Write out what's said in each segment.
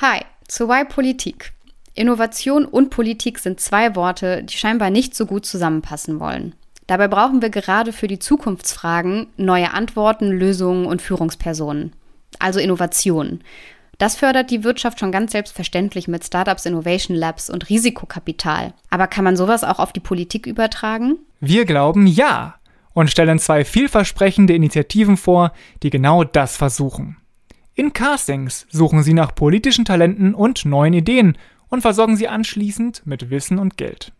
Hi, zu Why Politik. Innovation und Politik sind zwei Worte, die scheinbar nicht so gut zusammenpassen wollen. Dabei brauchen wir gerade für die Zukunftsfragen neue Antworten, Lösungen und Führungspersonen. Also Innovation. Das fördert die Wirtschaft schon ganz selbstverständlich mit Startups, Innovation Labs und Risikokapital. Aber kann man sowas auch auf die Politik übertragen? Wir glauben ja und stellen zwei vielversprechende Initiativen vor, die genau das versuchen. In Castings suchen sie nach politischen Talenten und neuen Ideen und versorgen sie anschließend mit Wissen und Geld.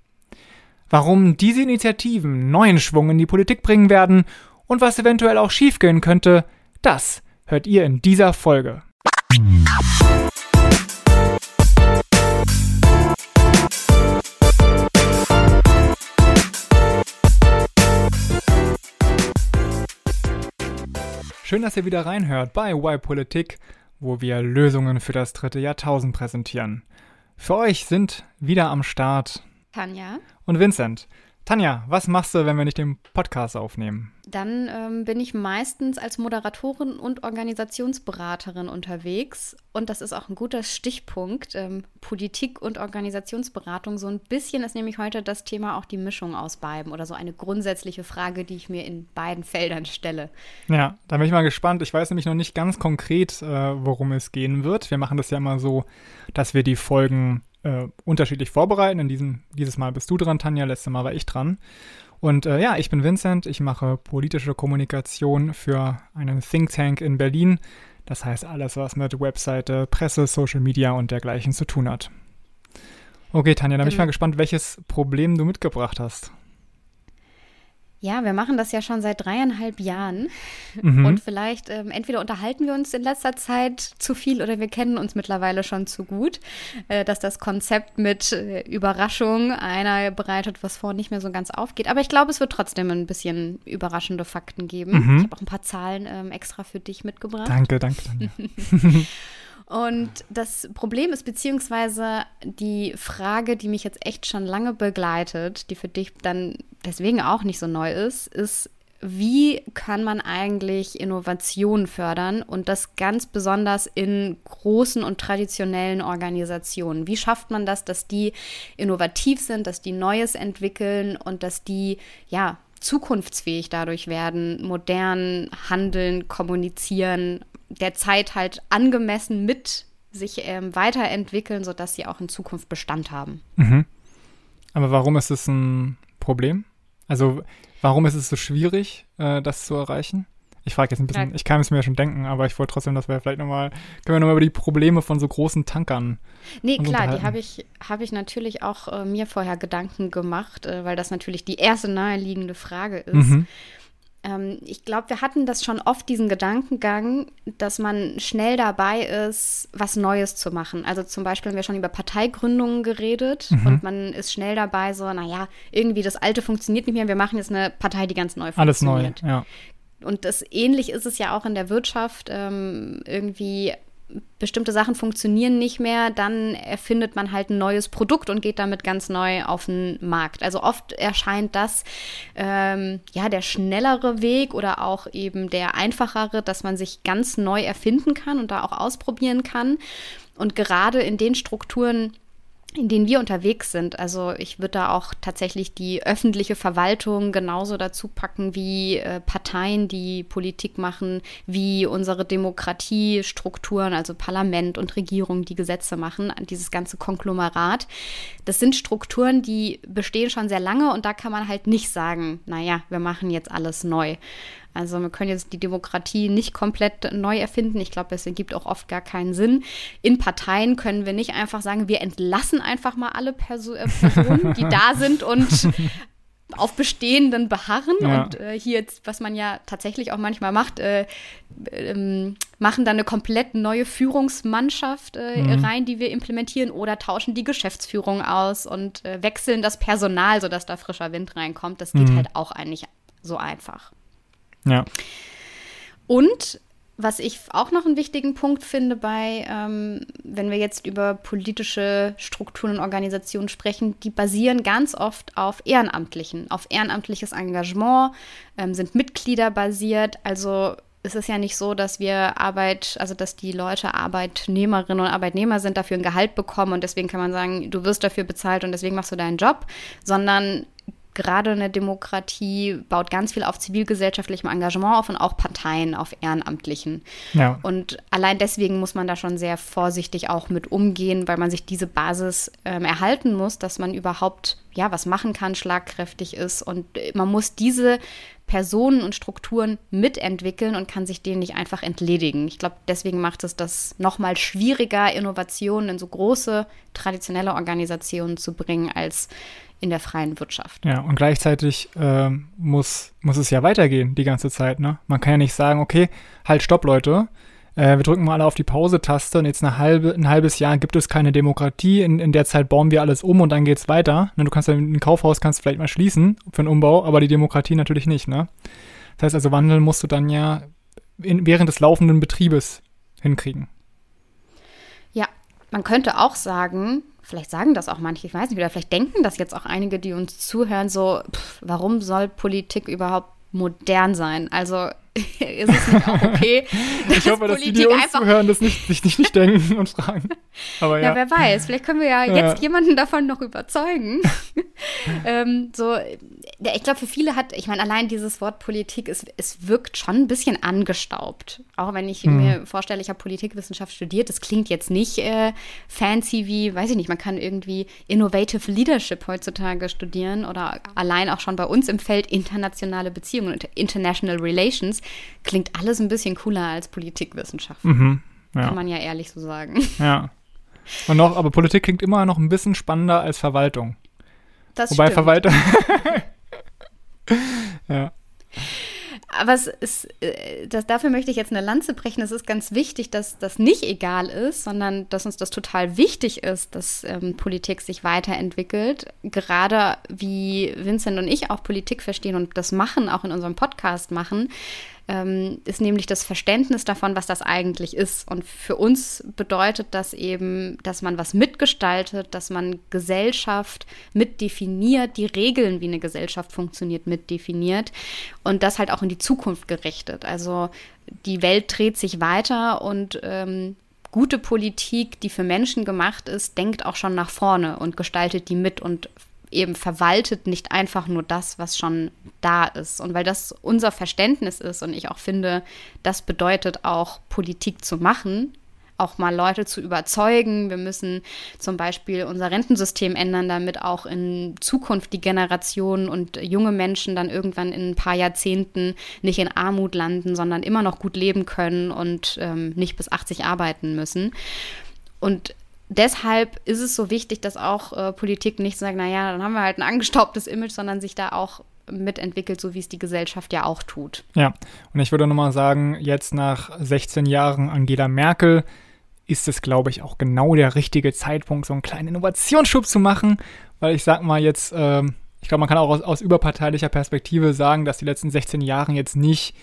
Warum diese Initiativen neuen Schwung in die Politik bringen werden und was eventuell auch schiefgehen könnte, das hört ihr in dieser Folge. Schön, dass ihr wieder reinhört bei Why Politik, wo wir Lösungen für das dritte Jahrtausend präsentieren. Für euch sind wieder am Start Tanja und Vincent. Tanja, was machst du, wenn wir nicht den Podcast aufnehmen? Dann ähm, bin ich meistens als Moderatorin und Organisationsberaterin unterwegs. Und das ist auch ein guter Stichpunkt. Ähm, Politik und Organisationsberatung. So ein bisschen ist nämlich heute das Thema auch die Mischung aus beiden oder so eine grundsätzliche Frage, die ich mir in beiden Feldern stelle. Ja, da bin ich mal gespannt. Ich weiß nämlich noch nicht ganz konkret, äh, worum es gehen wird. Wir machen das ja immer so, dass wir die Folgen äh, unterschiedlich vorbereiten. In diesem, dieses Mal bist du dran, Tanja, letztes Mal war ich dran. Und äh, ja, ich bin Vincent, ich mache politische Kommunikation für einen Think Tank in Berlin. Das heißt alles, was mit Webseite, Presse, Social Media und dergleichen zu tun hat. Okay, Tanja, dann bin ich genau. mal gespannt, welches Problem du mitgebracht hast. Ja, wir machen das ja schon seit dreieinhalb Jahren. Mhm. Und vielleicht ähm, entweder unterhalten wir uns in letzter Zeit zu viel oder wir kennen uns mittlerweile schon zu gut, äh, dass das Konzept mit äh, Überraschung, einer bereitet was vor, nicht mehr so ganz aufgeht. Aber ich glaube, es wird trotzdem ein bisschen überraschende Fakten geben. Mhm. Ich habe auch ein paar Zahlen ähm, extra für dich mitgebracht. Danke, danke. Und das Problem ist, beziehungsweise die Frage, die mich jetzt echt schon lange begleitet, die für dich dann deswegen auch nicht so neu ist, ist, wie kann man eigentlich Innovation fördern und das ganz besonders in großen und traditionellen Organisationen? Wie schafft man das, dass die innovativ sind, dass die Neues entwickeln und dass die ja zukunftsfähig dadurch werden, modern handeln, kommunizieren, der Zeit halt angemessen mit sich ähm, weiterentwickeln, sodass sie auch in Zukunft Bestand haben. Mhm. Aber warum ist es ein Problem? Also warum ist es so schwierig, äh, das zu erreichen? Ich frage jetzt ein bisschen, ja. ich kann es mir ja schon denken, aber ich wollte trotzdem, dass wir vielleicht nochmal, können wir nochmal über die Probleme von so großen Tankern. Nee, klar, die habe ich, hab ich natürlich auch äh, mir vorher Gedanken gemacht, äh, weil das natürlich die erste naheliegende Frage ist. Mhm ähm, ich glaube, wir hatten das schon oft, diesen Gedankengang, dass man schnell dabei ist, was Neues zu machen. Also zum Beispiel haben wir schon über Parteigründungen geredet mhm. und man ist schnell dabei, so, naja, irgendwie das Alte funktioniert nicht mehr, wir machen jetzt eine Partei, die ganz neu funktioniert. Alles neu, ja. Und das ähnlich ist es ja auch in der Wirtschaft. Ähm, irgendwie bestimmte Sachen funktionieren nicht mehr, dann erfindet man halt ein neues Produkt und geht damit ganz neu auf den Markt. Also oft erscheint das ähm, ja der schnellere Weg oder auch eben der einfachere, dass man sich ganz neu erfinden kann und da auch ausprobieren kann. Und gerade in den Strukturen, in denen wir unterwegs sind. Also ich würde da auch tatsächlich die öffentliche Verwaltung genauso dazu packen wie äh, Parteien, die Politik machen, wie unsere Demokratiestrukturen, also Parlament und Regierung, die Gesetze machen, dieses ganze Konglomerat. Das sind Strukturen, die bestehen schon sehr lange und da kann man halt nicht sagen, naja, wir machen jetzt alles neu. Also wir können jetzt die Demokratie nicht komplett neu erfinden. Ich glaube, es ergibt auch oft gar keinen Sinn. In Parteien können wir nicht einfach sagen, wir entlassen einfach mal alle Perso äh, Personen, die da sind und auf Bestehenden beharren ja. und äh, hier jetzt, was man ja tatsächlich auch manchmal macht, äh, ähm, machen dann eine komplett neue Führungsmannschaft äh, mhm. rein, die wir implementieren oder tauschen die Geschäftsführung aus und äh, wechseln das Personal, sodass da frischer Wind reinkommt. Das geht mhm. halt auch eigentlich so einfach. Ja. Und was ich auch noch einen wichtigen Punkt finde bei, ähm, wenn wir jetzt über politische Strukturen und Organisationen sprechen, die basieren ganz oft auf Ehrenamtlichen, auf ehrenamtliches Engagement, ähm, sind Mitglieder basiert. Also es ist ja nicht so, dass wir Arbeit, also dass die Leute Arbeitnehmerinnen und Arbeitnehmer sind, dafür ein Gehalt bekommen und deswegen kann man sagen, du wirst dafür bezahlt und deswegen machst du deinen Job, sondern gerade eine Demokratie baut ganz viel auf zivilgesellschaftlichem Engagement auf und auch Parteien auf Ehrenamtlichen. Ja. Und allein deswegen muss man da schon sehr vorsichtig auch mit umgehen, weil man sich diese Basis ähm, erhalten muss, dass man überhaupt ja was machen kann, schlagkräftig ist und man muss diese Personen und Strukturen mitentwickeln und kann sich denen nicht einfach entledigen. Ich glaube, deswegen macht es das nochmal schwieriger, Innovationen in so große traditionelle Organisationen zu bringen, als in der freien Wirtschaft. Ja, und gleichzeitig äh, muss, muss es ja weitergehen die ganze Zeit. Ne? Man kann ja nicht sagen, okay, halt, stopp, Leute. Äh, wir drücken mal alle auf die Pause-Taste und jetzt halbe, ein halbes Jahr gibt es keine Demokratie. In, in der Zeit bauen wir alles um und dann geht es weiter. Ne, du kannst ein Kaufhaus kannst vielleicht mal schließen für einen Umbau, aber die Demokratie natürlich nicht. Ne? Das heißt also, wandeln musst du dann ja in, während des laufenden Betriebes hinkriegen. Ja, man könnte auch sagen, vielleicht sagen das auch manche, ich weiß nicht, oder vielleicht denken das jetzt auch einige, die uns zuhören, so, pff, warum soll Politik überhaupt modern sein? Also ist es nicht auch okay? ich hoffe, dass die, die uns zuhören, das nicht, sich nicht, nicht denken und fragen. Aber ja. ja. wer weiß, vielleicht können wir ja, ja. jetzt jemanden davon noch überzeugen. ähm, so, ich glaube, für viele hat, ich meine, allein dieses Wort Politik, es, es wirkt schon ein bisschen angestaubt. Auch wenn ich hm. mir vorstelle, ich habe Politikwissenschaft studiert, das klingt jetzt nicht äh, fancy wie, weiß ich nicht, man kann irgendwie Innovative Leadership heutzutage studieren oder allein auch schon bei uns im Feld internationale Beziehungen und International Relations klingt alles ein bisschen cooler als Politikwissenschaft. Mhm, ja. Kann man ja ehrlich so sagen. Ja. Und noch, aber Politik klingt immer noch ein bisschen spannender als Verwaltung. Das Wobei stimmt. Verwaltung. ja. Aber es ist, äh, das, dafür möchte ich jetzt eine Lanze brechen. Es ist ganz wichtig, dass das nicht egal ist, sondern dass uns das total wichtig ist, dass ähm, Politik sich weiterentwickelt. Gerade wie Vincent und ich auch Politik verstehen und das machen, auch in unserem Podcast machen, ähm, ist nämlich das Verständnis davon, was das eigentlich ist. Und für uns bedeutet das eben, dass man was mitgestaltet, dass man Gesellschaft mitdefiniert, die Regeln, wie eine Gesellschaft funktioniert, mitdefiniert und das halt auch in die Zukunft gerichtet. Also die Welt dreht sich weiter und ähm, gute Politik, die für Menschen gemacht ist, denkt auch schon nach vorne und gestaltet die mit und eben verwaltet nicht einfach nur das, was schon da ist. Und weil das unser Verständnis ist und ich auch finde, das bedeutet auch Politik zu machen, auch mal Leute zu überzeugen. Wir müssen zum Beispiel unser Rentensystem ändern, damit auch in Zukunft die Generationen und junge Menschen dann irgendwann in ein paar Jahrzehnten nicht in Armut landen, sondern immer noch gut leben können und ähm, nicht bis 80 arbeiten müssen. Und deshalb ist es so wichtig, dass auch äh, Politik nicht sagt, naja, dann haben wir halt ein angestaubtes Image, sondern sich da auch mitentwickelt, so wie es die Gesellschaft ja auch tut. Ja, und ich würde nochmal sagen, jetzt nach 16 Jahren Angela Merkel ist es, glaube ich, auch genau der richtige Zeitpunkt, so einen kleinen Innovationsschub zu machen, weil ich sag mal jetzt, äh, ich glaube, man kann auch aus, aus überparteilicher Perspektive sagen, dass die letzten 16 Jahre jetzt nicht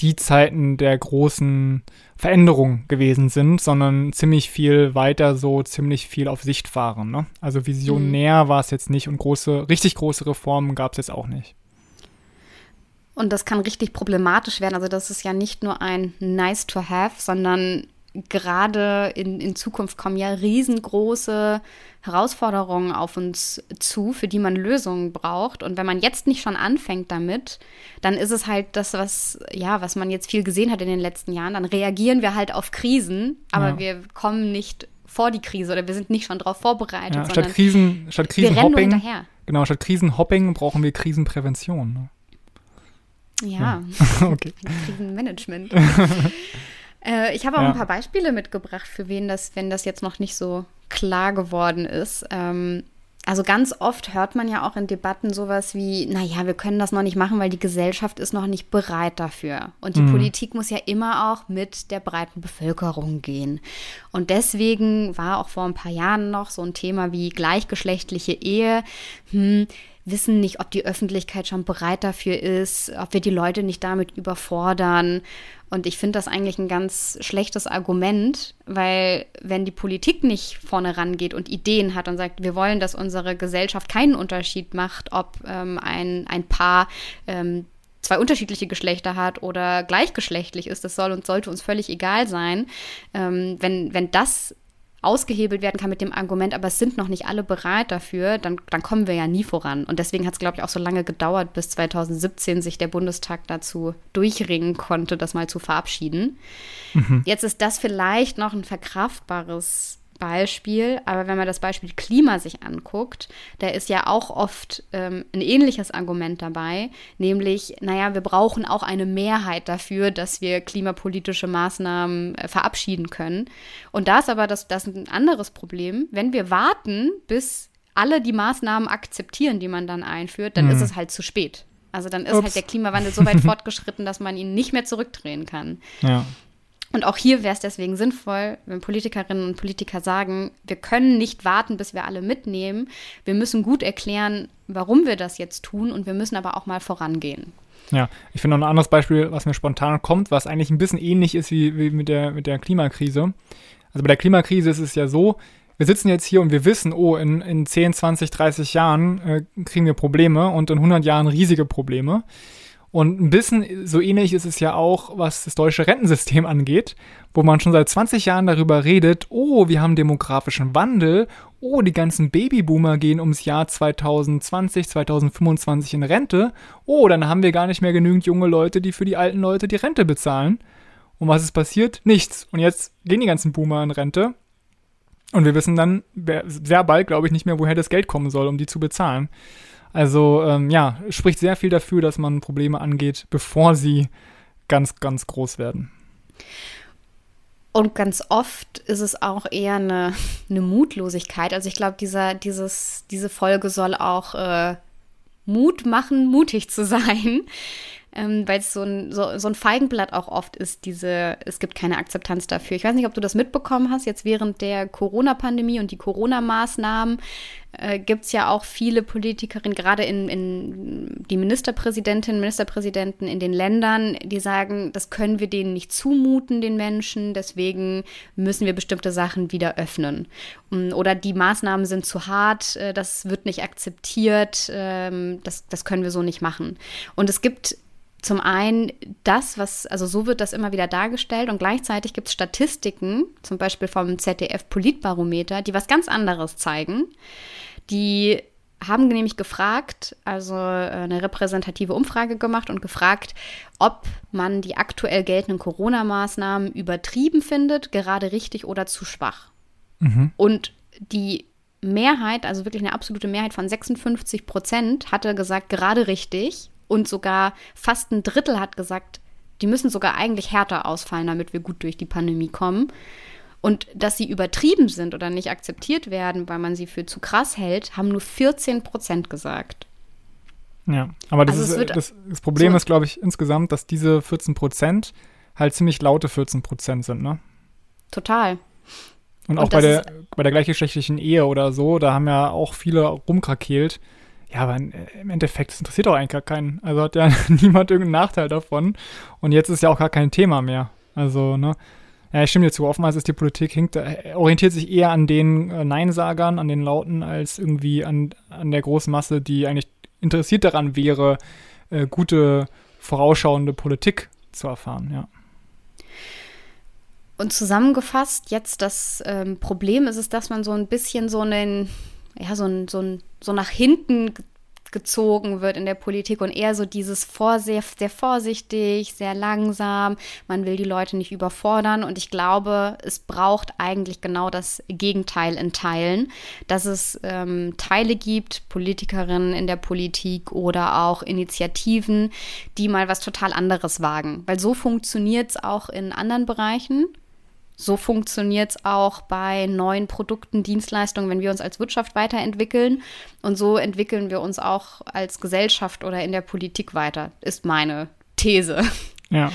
die Zeiten der großen Veränderung gewesen sind, sondern ziemlich viel weiter so, ziemlich viel auf Sicht fahren. Ne? Also visionär mhm. war es jetzt nicht und große, richtig große Reformen gab es jetzt auch nicht. Und das kann richtig problematisch werden. Also das ist ja nicht nur ein Nice to have, sondern gerade in, in Zukunft kommen ja riesengroße Herausforderungen auf uns zu, für die man Lösungen braucht. Und wenn man jetzt nicht schon anfängt damit, dann ist es halt das, was, ja, was man jetzt viel gesehen hat in den letzten Jahren. Dann reagieren wir halt auf Krisen, aber ja. wir kommen nicht vor die Krise oder wir sind nicht schon darauf vorbereitet. Ja, statt Krisen, statt Krisenhopping, genau, statt Krisenhopping brauchen wir Krisenprävention. Ne? Ja, ja. okay. Krisenmanagement. Äh, ich habe auch ja. ein paar Beispiele mitgebracht, für wen das, wenn das jetzt noch nicht so klar geworden ist. Ähm, also ganz oft hört man ja auch in Debatten sowas wie, naja, wir können das noch nicht machen, weil die Gesellschaft ist noch nicht bereit dafür. Und die mhm. Politik muss ja immer auch mit der breiten Bevölkerung gehen. Und deswegen war auch vor ein paar Jahren noch so ein Thema wie gleichgeschlechtliche Ehe. Hm, wissen nicht, ob die Öffentlichkeit schon bereit dafür ist, ob wir die Leute nicht damit überfordern. Und ich finde das eigentlich ein ganz schlechtes Argument, weil wenn die Politik nicht vorne rangeht und Ideen hat und sagt, wir wollen, dass unsere Gesellschaft keinen Unterschied macht, ob ähm, ein, ein Paar ähm, zwei unterschiedliche Geschlechter hat oder gleichgeschlechtlich ist. Das soll und sollte uns völlig egal sein. Ähm, wenn, wenn das ausgehebelt werden kann mit dem Argument, aber es sind noch nicht alle bereit dafür, dann, dann kommen wir ja nie voran. Und deswegen hat es, glaube ich, auch so lange gedauert, bis 2017 sich der Bundestag dazu durchringen konnte, das mal zu verabschieden. Mhm. Jetzt ist das vielleicht noch ein verkraftbares Beispiel, aber wenn man das Beispiel Klima sich anguckt, da ist ja auch oft ähm, ein ähnliches Argument dabei, nämlich, naja, wir brauchen auch eine Mehrheit dafür, dass wir klimapolitische Maßnahmen äh, verabschieden können. Und da ist aber das, das ein anderes Problem. Wenn wir warten, bis alle die Maßnahmen akzeptieren, die man dann einführt, dann mhm. ist es halt zu spät. Also dann ist halt Ups. halt der Klimawandel so weit fortgeschritten, dass man ihn nicht mehr zurückdrehen kann. Ja. Und auch hier wäre es deswegen sinnvoll, wenn Politikerinnen und Politiker sagen, wir können nicht warten, bis wir alle mitnehmen. Wir müssen gut erklären, warum wir das jetzt tun und wir müssen aber auch mal vorangehen. Ja, ich finde noch ein anderes Beispiel, was mir spontan kommt, was eigentlich ein bisschen ähnlich ist wie, wie mit, der, mit der Klimakrise. Also bei der Klimakrise ist es ja so, wir sitzen jetzt hier und wir wissen, oh, in, in 10, 20, 30 Jahren äh, kriegen wir Probleme und in 100 Jahren riesige Probleme. Und ein bisschen so ähnlich ist es ja auch, was das deutsche Rentensystem angeht, wo man schon seit 20 Jahren darüber redet, oh, wir haben demografischen Wandel, oh, die ganzen Babyboomer gehen ums Jahr 2020, 2025 in Rente, oh, dann haben wir gar nicht mehr genügend junge Leute, die für die alten Leute die Rente bezahlen. Und was ist passiert? Nichts. Und jetzt gehen die ganzen Boomer in Rente. Und wir wissen dann sehr bald, glaube ich, nicht mehr, woher das Geld kommen soll, um die zu bezahlen. Also ähm, ja, spricht sehr viel dafür, dass man Probleme angeht, bevor sie ganz, ganz groß werden. Und ganz oft ist es auch eher eine, eine Mutlosigkeit. Also ich glaube, diese Folge soll auch äh, Mut machen, mutig zu sein ähm, weil es so ein, so, so ein Feigenblatt auch oft ist, diese, es gibt keine Akzeptanz dafür. Ich weiß nicht, ob du das mitbekommen hast, jetzt während der Corona-Pandemie und die Corona-Maßnahmen äh, gibt es ja auch viele Politikerinnen, gerade in, in die Ministerpräsidentinnen, Ministerpräsidenten in den Ländern, die sagen, das können wir denen nicht zumuten, den Menschen, deswegen müssen wir bestimmte Sachen wieder öffnen. Mm, oder die Maßnahmen sind zu hart, äh, das wird nicht akzeptiert, ähm, das, das können wir so nicht machen. Und es gibt zum einen das, was, also so wird das immer wieder dargestellt und gleichzeitig gibt es Statistiken, zum Beispiel vom ZDF Politbarometer, die was ganz anderes zeigen. Die haben nämlich gefragt, also äh, eine repräsentative Umfrage gemacht und gefragt, ob man die aktuell geltenden Corona-Maßnahmen übertrieben findet, gerade richtig oder zu schwach. Mhm. Und die Mehrheit, also wirklich eine absolute Mehrheit von 56 Prozent, hatte gesagt, gerade richtig und sogar fast ein Drittel hat gesagt, die müssen sogar eigentlich härter ausfallen, damit wir gut durch die Pandemie kommen. Und dass sie übertrieben sind oder nicht akzeptiert werden, weil man sie für zu krass hält, haben nur 14 Prozent gesagt. Ja, aber das, also ist, das, das Problem so ist, glaube ich, insgesamt, dass diese 14 Prozent halt ziemlich laute 14 Prozent sind, ne? Total. Und auch Und bei, der, bei der gleichgeschlechtlichen Ehe oder so, da haben ja auch viele rumkrakeelt, ja, aber im Endeffekt, das interessiert doch eigentlich gar keinen. Also hat ja niemand irgendeinen Nachteil davon. Und jetzt ist ja auch gar kein Thema mehr. Also, ne? Ja, ich stimme dir zu. Oftmals ist die Politik, hinkt, äh, orientiert sich eher an den äh, Neinsagern, an den Lauten, als irgendwie an, an der großen Masse, die eigentlich interessiert daran wäre, äh, gute, vorausschauende Politik zu erfahren, ja. Und zusammengefasst, jetzt das ähm, Problem ist es, dass man so ein bisschen so einen ja, so, ein, so, ein, so nach hinten gezogen wird in der Politik und eher so dieses vor, sehr, sehr vorsichtig, sehr langsam. Man will die Leute nicht überfordern und ich glaube, es braucht eigentlich genau das Gegenteil in Teilen, dass es ähm, Teile gibt, Politikerinnen in der Politik oder auch Initiativen, die mal was total anderes wagen, weil so funktioniert es auch in anderen Bereichen. So funktioniert es auch bei neuen Produkten, Dienstleistungen, wenn wir uns als Wirtschaft weiterentwickeln. Und so entwickeln wir uns auch als Gesellschaft oder in der Politik weiter, ist meine These. Ja.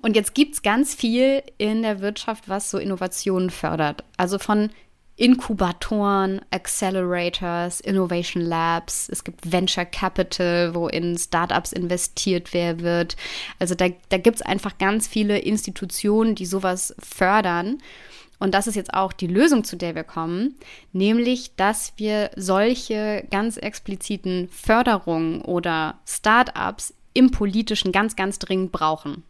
Und jetzt gibt es ganz viel in der Wirtschaft, was so Innovationen fördert. Also von Inkubatoren, Accelerators, Innovation Labs, es gibt Venture Capital, wo in Startups investiert wird. Also da, da gibt es einfach ganz viele Institutionen, die sowas fördern. Und das ist jetzt auch die Lösung, zu der wir kommen, nämlich, dass wir solche ganz expliziten Förderungen oder Startups im Politischen ganz, ganz dringend brauchen.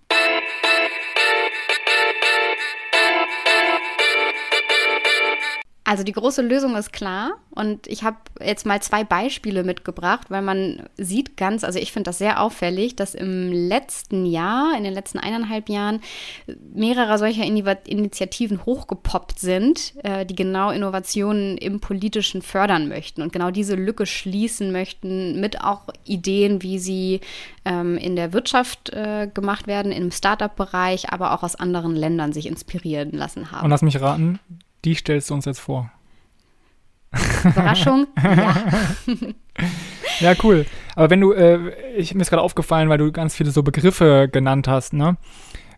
Also die große Lösung ist klar und ich habe jetzt mal zwei Beispiele mitgebracht, weil man sieht ganz, also ich finde das sehr auffällig, dass im letzten Jahr, in den letzten eineinhalb Jahren, mehrere solcher Initiativen hochgepoppt sind, äh, die genau Innovationen im Politischen fördern möchten und genau diese Lücke schließen möchten mit auch Ideen, wie sie ähm, in der Wirtschaft äh, gemacht werden, im Startup-Bereich, aber auch aus anderen Ländern sich inspirieren lassen haben. Und lass mich raten, die stellst du uns jetzt vor. Überraschung? ja. ja, cool. Aber wenn du, äh, ich, mir ist gerade aufgefallen, weil du ganz viele so Begriffe genannt hast, ne?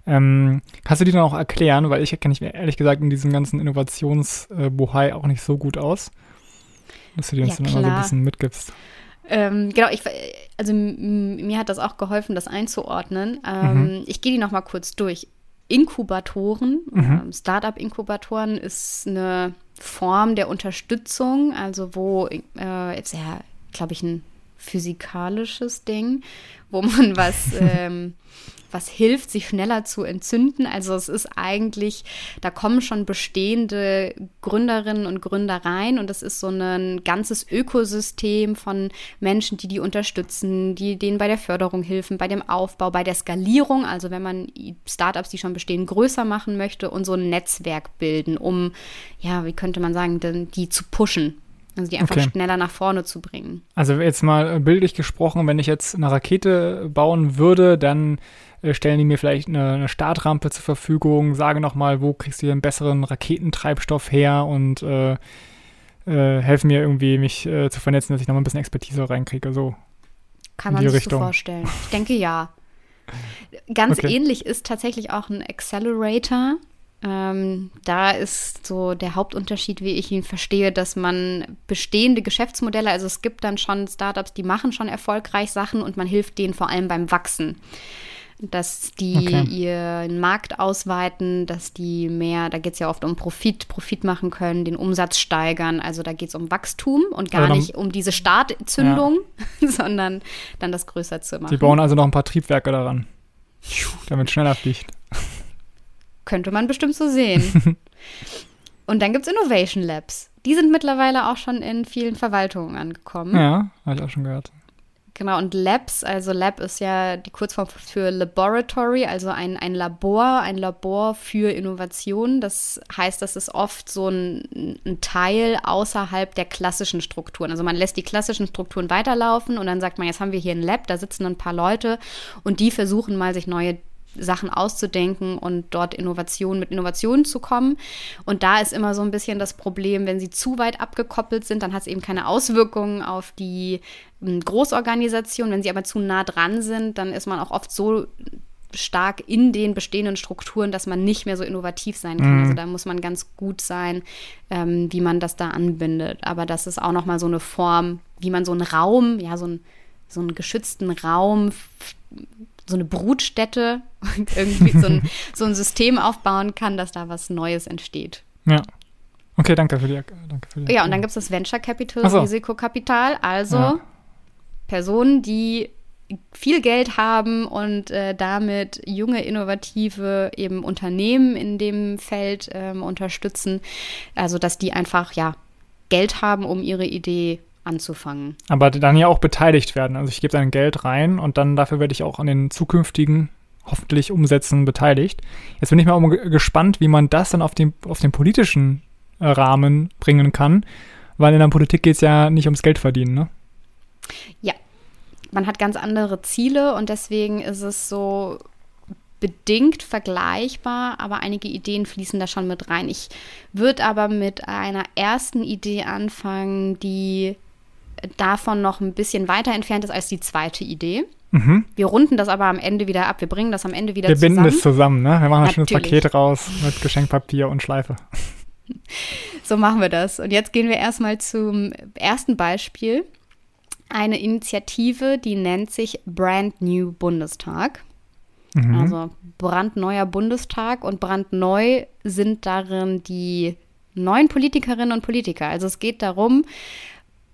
Ähm, kannst du die dann auch erklären? Weil ich kenne mich ehrlich gesagt in diesem ganzen Innovationsbohai auch nicht so gut aus. Dass du dir uns ja, dann immer so ein bisschen mitgibst. Ähm, genau, ich, also mir hat das auch geholfen, das einzuordnen. Ähm, mhm. Ich gehe die noch mal kurz durch. Inkubatoren, mhm. Startup-Inkubatoren ist eine Form der Unterstützung, also wo äh, jetzt ja, glaube ich, ein physikalisches Ding, wo man was ähm, was hilft, sich schneller zu entzünden. Also es ist eigentlich, da kommen schon bestehende Gründerinnen und Gründer rein und es ist so ein ganzes Ökosystem von Menschen, die die unterstützen, die denen bei der Förderung helfen, bei dem Aufbau, bei der Skalierung, also wenn man Startups, die schon bestehen, größer machen möchte und so ein Netzwerk bilden, um, ja, wie könnte man sagen, die zu pushen. Also die einfach okay. schneller nach vorne zu bringen. Also jetzt mal bildlich gesprochen, wenn ich jetzt eine Rakete bauen würde, dann äh, stellen die mir vielleicht eine, eine Startrampe zur Verfügung, sagen nochmal, wo kriegst du hier einen besseren Raketentreibstoff her und äh, äh, helfen mir irgendwie, mich äh, zu vernetzen, dass ich nochmal ein bisschen Expertise reinkriege. So. Kann man sich Richtung. so vorstellen. Ich denke ja. Ganz okay. ähnlich ist tatsächlich auch ein Accelerator. Ähm, da ist so der Hauptunterschied, wie ich ihn verstehe, dass man bestehende Geschäftsmodelle, also es gibt dann schon Startups, die machen schon erfolgreich Sachen und man hilft denen vor allem beim Wachsen dass die okay. ihren Markt ausweiten, dass die mehr, da geht es ja oft um Profit, Profit machen können, den Umsatz steigern. Also da geht es um Wachstum und gar also dann, nicht um diese Startzündung, ja. sondern dann das größer zu machen. Sie bauen also noch ein paar Triebwerke daran, damit schneller fliegt. Könnte man bestimmt so sehen. und dann gibt es Innovation Labs. Die sind mittlerweile auch schon in vielen Verwaltungen angekommen. Ja, habe ich auch schon gehört. Genau, und Labs, also Lab ist ja die Kurzform für Laboratory, also ein, ein Labor, ein Labor für Innovation. Das heißt, das ist oft so ein, ein, Teil außerhalb der klassischen Strukturen. Also man lässt die klassischen Strukturen weiterlaufen und dann sagt man, jetzt haben wir hier ein Lab, da sitzen ein paar Leute und die versuchen mal, sich neue Sachen auszudenken und dort Innovationen mit Innovationen zu kommen. Und da ist immer so ein bisschen das Problem, wenn sie zu weit abgekoppelt sind, dann hat es eben keine Auswirkungen auf die ähm, Großorganisation. Wenn sie aber zu nah dran sind, dann ist man auch oft so stark in den bestehenden Strukturen, dass man nicht mehr so innovativ sein kann. Mhm. Also da muss man ganz gut sein, ähm, wie man das da anbindet. Aber das ist auch nochmal so eine Form, wie man so einen Raum, ja, so, ein, so einen geschützten Raum so eine Brutstätte und irgendwie so ein, so ein System aufbauen kann, dass da was Neues entsteht. Ja. Okay, danke für die, danke für die Ja, und dann gibt es das Venture Capital, so. Risikokapital, also ja. Personen, die viel Geld haben und äh, damit junge, innovative eben Unternehmen in dem Feld ähm, unterstützen. Also, dass die einfach, ja, Geld haben, um ihre Idee anzufangen. Aber dann ja auch beteiligt werden. Also ich gebe dann Geld rein und dann dafür werde ich auch an den zukünftigen, hoffentlich Umsätzen beteiligt. Jetzt bin ich mal gespannt, wie man das dann auf den, auf den politischen äh, Rahmen bringen kann, weil in der Politik geht es ja nicht ums Geld verdienen, ne? Ja, man hat ganz andere Ziele und deswegen ist es so bedingt vergleichbar, aber einige Ideen fließen da schon mit rein. Ich würde aber mit einer ersten Idee anfangen, die davon noch ein bisschen weiter entfernt ist als die zweite Idee. Mhm. Wir runden das aber am Ende wieder ab. Wir bringen das am Ende wieder Wir zusammen. Wir binden es zusammen, ne? Wir machen ein schönes Paket raus mit Geschenkpapier und Schleife. So machen wir das. Und jetzt gehen wir erstmal zum ersten Beispiel. Eine Initiative, die nennt sich Brand New Bundestag. Mhm. Also brandneuer Bundestag und brandneu sind darin die neuen Politikerinnen und Politiker. Also es geht darum,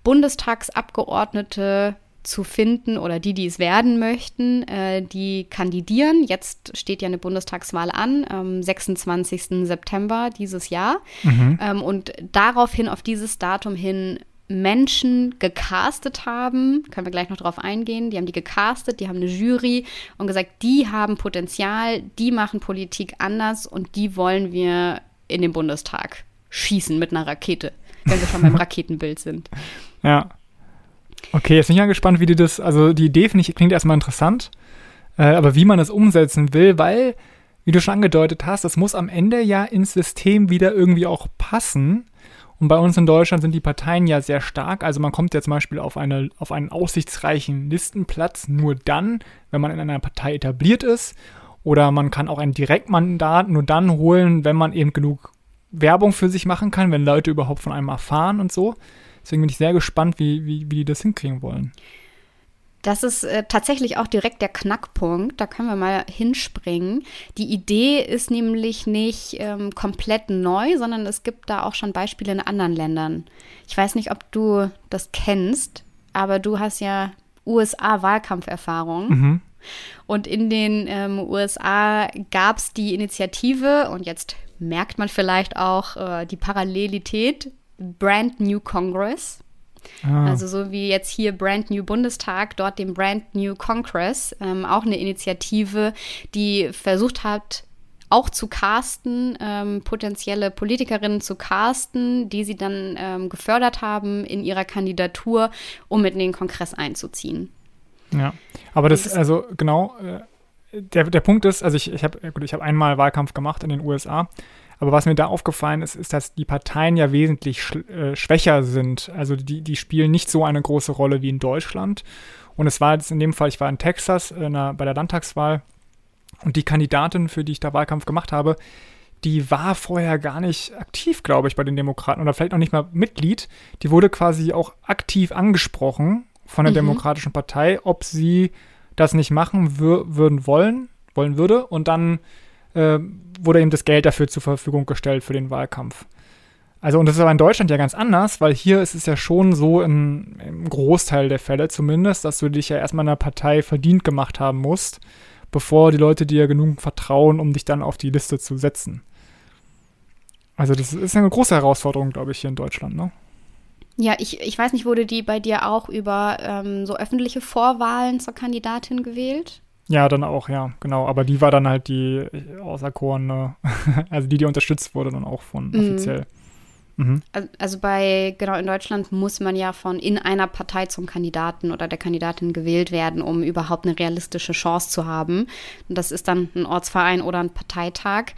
Bundestagsabgeordnete zu finden oder die, die es werden möchten, äh, die kandidieren. Jetzt steht ja eine Bundestagswahl an, am 26. September dieses Jahr. Mhm. Ähm, und daraufhin, auf dieses Datum hin, Menschen gecastet haben, können wir gleich noch drauf eingehen, die haben die gecastet, die haben eine Jury und gesagt, die haben Potenzial, die machen Politik anders und die wollen wir in den Bundestag schießen mit einer Rakete, wenn wir schon beim Raketenbild sind. Ja. Okay, jetzt bin ich ja gespannt, wie die das, also die Idee finde ich, klingt erstmal interessant, äh, aber wie man das umsetzen will, weil, wie du schon angedeutet hast, das muss am Ende ja ins System wieder irgendwie auch passen. Und bei uns in Deutschland sind die Parteien ja sehr stark. Also man kommt ja zum Beispiel auf, eine, auf einen aussichtsreichen Listenplatz nur dann, wenn man in einer Partei etabliert ist. Oder man kann auch ein Direktmandat nur dann holen, wenn man eben genug Werbung für sich machen kann, wenn Leute überhaupt von einem erfahren und so. Deswegen bin ich sehr gespannt, wie, wie, wie die das hinkriegen wollen. Das ist äh, tatsächlich auch direkt der Knackpunkt. Da können wir mal hinspringen. Die Idee ist nämlich nicht ähm, komplett neu, sondern es gibt da auch schon Beispiele in anderen Ländern. Ich weiß nicht, ob du das kennst, aber du hast ja USA-Wahlkampferfahrung. Mhm. Und in den ähm, USA gab es die Initiative, und jetzt merkt man vielleicht auch äh, die Parallelität, Brand New Congress. Ah. Also so wie jetzt hier Brand New Bundestag, dort dem Brand New Congress, ähm, auch eine Initiative, die versucht hat, auch zu casten, ähm, potenzielle Politikerinnen zu casten, die sie dann ähm, gefördert haben in ihrer Kandidatur, um mit in den Kongress einzuziehen. Ja, aber das, das also genau, äh, der, der Punkt ist, also ich, ich habe hab einmal Wahlkampf gemacht in den USA aber was mir da aufgefallen ist, ist, dass die Parteien ja wesentlich sch äh, schwächer sind. Also die, die spielen nicht so eine große Rolle wie in Deutschland. Und es war jetzt in dem Fall, ich war in Texas in einer, bei der Landtagswahl und die Kandidatin, für die ich da Wahlkampf gemacht habe, die war vorher gar nicht aktiv, glaube ich, bei den Demokraten oder vielleicht noch nicht mal Mitglied. Die wurde quasi auch aktiv angesprochen von der mhm. Demokratischen Partei, ob sie das nicht machen würden wollen, wollen würde. Und dann äh, wurde ihm das Geld dafür zur Verfügung gestellt für den Wahlkampf. Also, und das ist aber in Deutschland ja ganz anders, weil hier ist es ja schon so in, im Großteil der Fälle zumindest, dass du dich ja erstmal in einer Partei verdient gemacht haben musst, bevor die Leute dir genug vertrauen, um dich dann auf die Liste zu setzen. Also, das ist eine große Herausforderung, glaube ich, hier in Deutschland, ne? Ja, ich, ich weiß nicht, wurde die bei dir auch über ähm, so öffentliche Vorwahlen zur Kandidatin gewählt? Ja, dann auch, ja, genau. Aber die war dann halt die auserkorene, also die, die unterstützt wurde dann auch von mhm. offiziell. Mhm. Also bei, genau, in Deutschland muss man ja von in einer Partei zum Kandidaten oder der Kandidatin gewählt werden, um überhaupt eine realistische Chance zu haben. Und das ist dann ein Ortsverein oder ein Parteitag.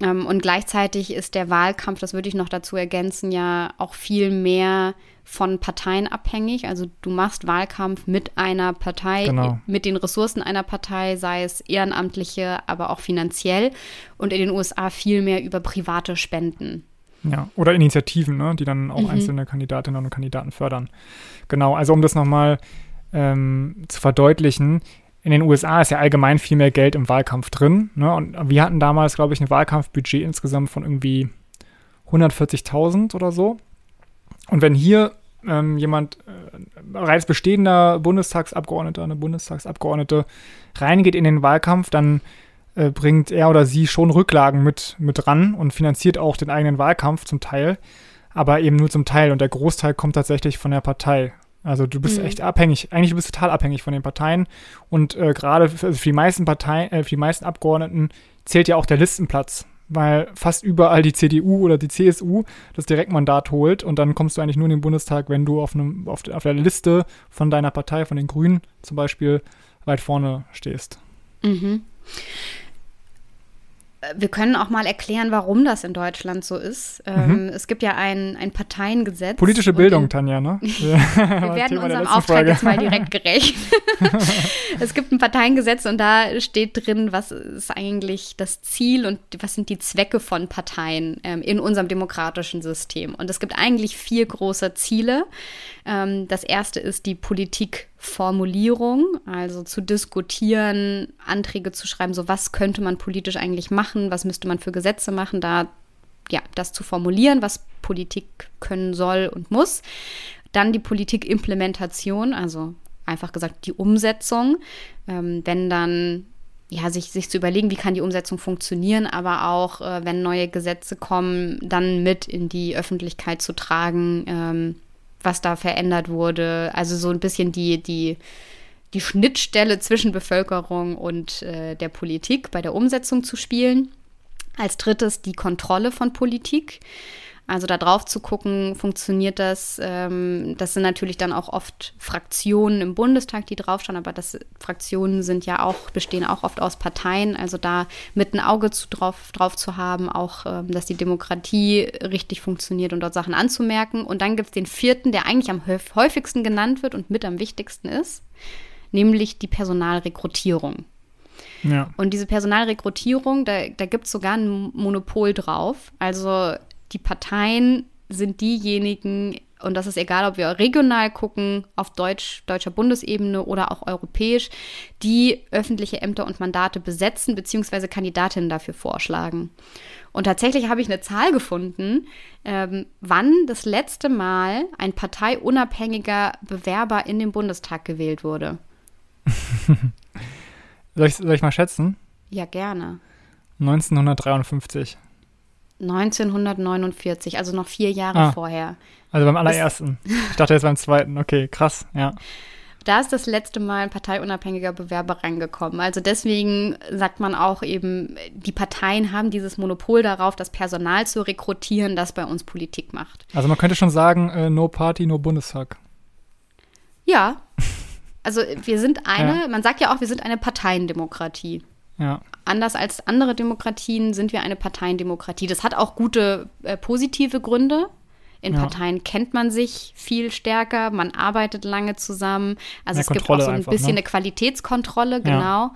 Ähm, und gleichzeitig ist der Wahlkampf, das würde ich noch dazu ergänzen, ja auch viel mehr von Parteien abhängig. Also du machst Wahlkampf mit einer Partei, genau. mit den Ressourcen einer Partei, sei es ehrenamtliche, aber auch finanziell. Und in den USA viel mehr über private Spenden. Ja, oder Initiativen, ne, die dann auch mhm. einzelne Kandidatinnen und Kandidaten fördern. Genau, also um das nochmal ähm, zu verdeutlichen, in den USA ist ja allgemein viel mehr Geld im Wahlkampf drin. Ne? Und wir hatten damals, glaube ich, ein Wahlkampfbudget insgesamt von irgendwie 140.000 oder so. Und wenn hier ähm, jemand, äh, bereits bestehender Bundestagsabgeordneter, eine Bundestagsabgeordnete reingeht in den Wahlkampf, dann äh, bringt er oder sie schon Rücklagen mit, mit ran und finanziert auch den eigenen Wahlkampf zum Teil, aber eben nur zum Teil. Und der Großteil kommt tatsächlich von der Partei. Also du bist mhm. echt abhängig, eigentlich du bist total abhängig von den Parteien und äh, gerade für, also für, die meisten Parteien, äh, für die meisten Abgeordneten zählt ja auch der Listenplatz weil fast überall die CDU oder die CSU das Direktmandat holt und dann kommst du eigentlich nur in den Bundestag, wenn du auf, einem, auf, auf der Liste von deiner Partei, von den Grünen zum Beispiel, weit vorne stehst. Mhm wir können auch mal erklären, warum das in Deutschland so ist. Ähm, mhm. Es gibt ja ein, ein Parteiengesetz. Politische Bildung, in, Tanja, ne? wir werden unserem Auftrag Frage. jetzt mal direkt gerecht. es gibt ein Parteiengesetz und da steht drin, was ist eigentlich das Ziel und was sind die Zwecke von Parteien ähm, in unserem demokratischen System. Und es gibt eigentlich vier große Ziele. Ähm, das erste ist die Politikformulierung, also zu diskutieren, Anträge zu schreiben, so was könnte man politisch eigentlich machen, was müsste man für Gesetze machen, da ja, das zu formulieren, was Politik können soll und muss. Dann die Politikimplementation, also einfach gesagt die Umsetzung. Ähm, wenn dann ja, sich, sich zu überlegen, wie kann die Umsetzung funktionieren, aber auch, äh, wenn neue Gesetze kommen, dann mit in die Öffentlichkeit zu tragen, ähm, was da verändert wurde. Also so ein bisschen die, die, die Schnittstelle zwischen Bevölkerung und äh, der Politik bei der Umsetzung zu spielen. Als drittes die Kontrolle von Politik. Also da drauf zu gucken, funktioniert das? Ähm, das sind natürlich dann auch oft Fraktionen im Bundestag, die draufschauen, aber das Fraktionen sind ja auch, bestehen auch oft aus Parteien. Also da mit ein Auge zu, drauf, drauf zu haben, auch, ähm, dass die Demokratie richtig funktioniert und dort Sachen anzumerken. Und dann gibt es den vierten, der eigentlich am häufigsten genannt wird und mit am wichtigsten ist, nämlich die Personalrekrutierung. Ja. Und diese Personalrekrutierung, da, da gibt es sogar ein Monopol drauf. Also die Parteien sind diejenigen, und das ist egal, ob wir regional gucken, auf Deutsch, deutscher Bundesebene oder auch europäisch, die öffentliche Ämter und Mandate besetzen bzw. Kandidatinnen dafür vorschlagen. Und tatsächlich habe ich eine Zahl gefunden, ähm, wann das letzte Mal ein parteiunabhängiger Bewerber in den Bundestag gewählt wurde. soll, ich, soll ich mal schätzen? Ja, gerne. 1953. 1949, also noch vier Jahre ah, vorher. Also beim allerersten. ich dachte jetzt beim zweiten. Okay, krass, ja. Da ist das letzte Mal ein parteiunabhängiger Bewerber reingekommen. Also deswegen sagt man auch eben, die Parteien haben dieses Monopol darauf, das Personal zu rekrutieren, das bei uns Politik macht. Also man könnte schon sagen, äh, no Party, no Bundestag. Ja. Also wir sind eine, ja. man sagt ja auch, wir sind eine Parteiendemokratie. Ja. Anders als andere Demokratien sind wir eine Parteiendemokratie. Das hat auch gute äh, positive Gründe. In ja. Parteien kennt man sich viel stärker, man arbeitet lange zusammen. Also Mehr es Kontrolle gibt auch so ein einfach, bisschen ne? eine Qualitätskontrolle, genau.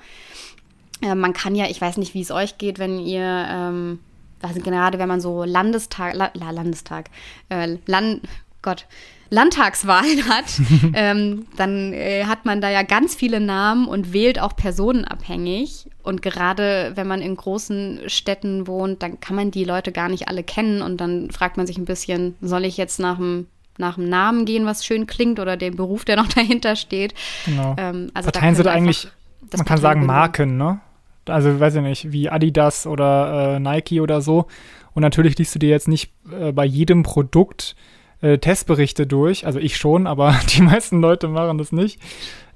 Ja. Äh, man kann ja, ich weiß nicht, wie es euch geht, wenn ihr, ähm, also gerade wenn man so Landestag, La Landestag, äh, Land, Gott, Landtagswahlen hat, ähm, dann äh, hat man da ja ganz viele Namen und wählt auch personenabhängig. Und gerade wenn man in großen Städten wohnt, dann kann man die Leute gar nicht alle kennen. Und dann fragt man sich ein bisschen, soll ich jetzt nach dem nach dem Namen gehen, was schön klingt, oder dem Beruf, der noch dahinter steht. Genau. Ähm, also Parteien sind eigentlich, man kann sagen, Marken, ne? Also, weiß ich nicht, wie Adidas oder äh, Nike oder so. Und natürlich liest du dir jetzt nicht äh, bei jedem Produkt äh, Testberichte durch. Also ich schon, aber die meisten Leute machen das nicht.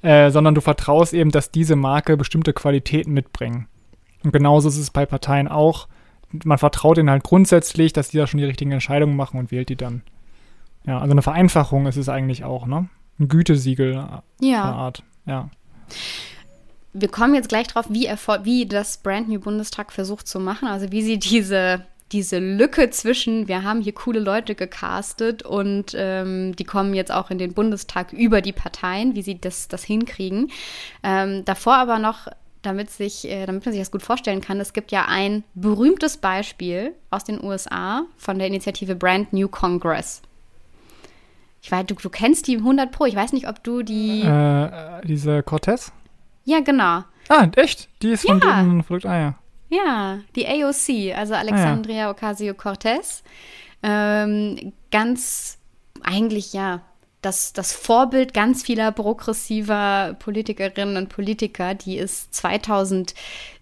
Äh, sondern du vertraust eben, dass diese Marke bestimmte Qualitäten mitbringen. Und genauso ist es bei Parteien auch. Man vertraut ihnen halt grundsätzlich, dass die da schon die richtigen Entscheidungen machen und wählt die dann. Ja, also eine Vereinfachung ist es eigentlich auch, ne? Ein Gütesiegel ja. Art. Ja. Wir kommen jetzt gleich drauf, wie, wie das Brand New Bundestag versucht zu machen, also wie sie diese diese Lücke zwischen, wir haben hier coole Leute gecastet und ähm, die kommen jetzt auch in den Bundestag über die Parteien, wie sie das, das hinkriegen. Ähm, davor aber noch, damit, sich, äh, damit man sich das gut vorstellen kann, es gibt ja ein berühmtes Beispiel aus den USA von der Initiative Brand New Congress. Ich weiß, du, du kennst die 100 Pro. Ich weiß nicht, ob du die. Äh, diese Cortez? Ja, genau. Ah, echt? Die ist von ja. dem Produkt. Ah, ja. Ja, die AOC, also Alexandria ah, ja. Ocasio-Cortez. Ähm, ganz eigentlich ja das, das Vorbild ganz vieler progressiver Politikerinnen und Politiker, die ist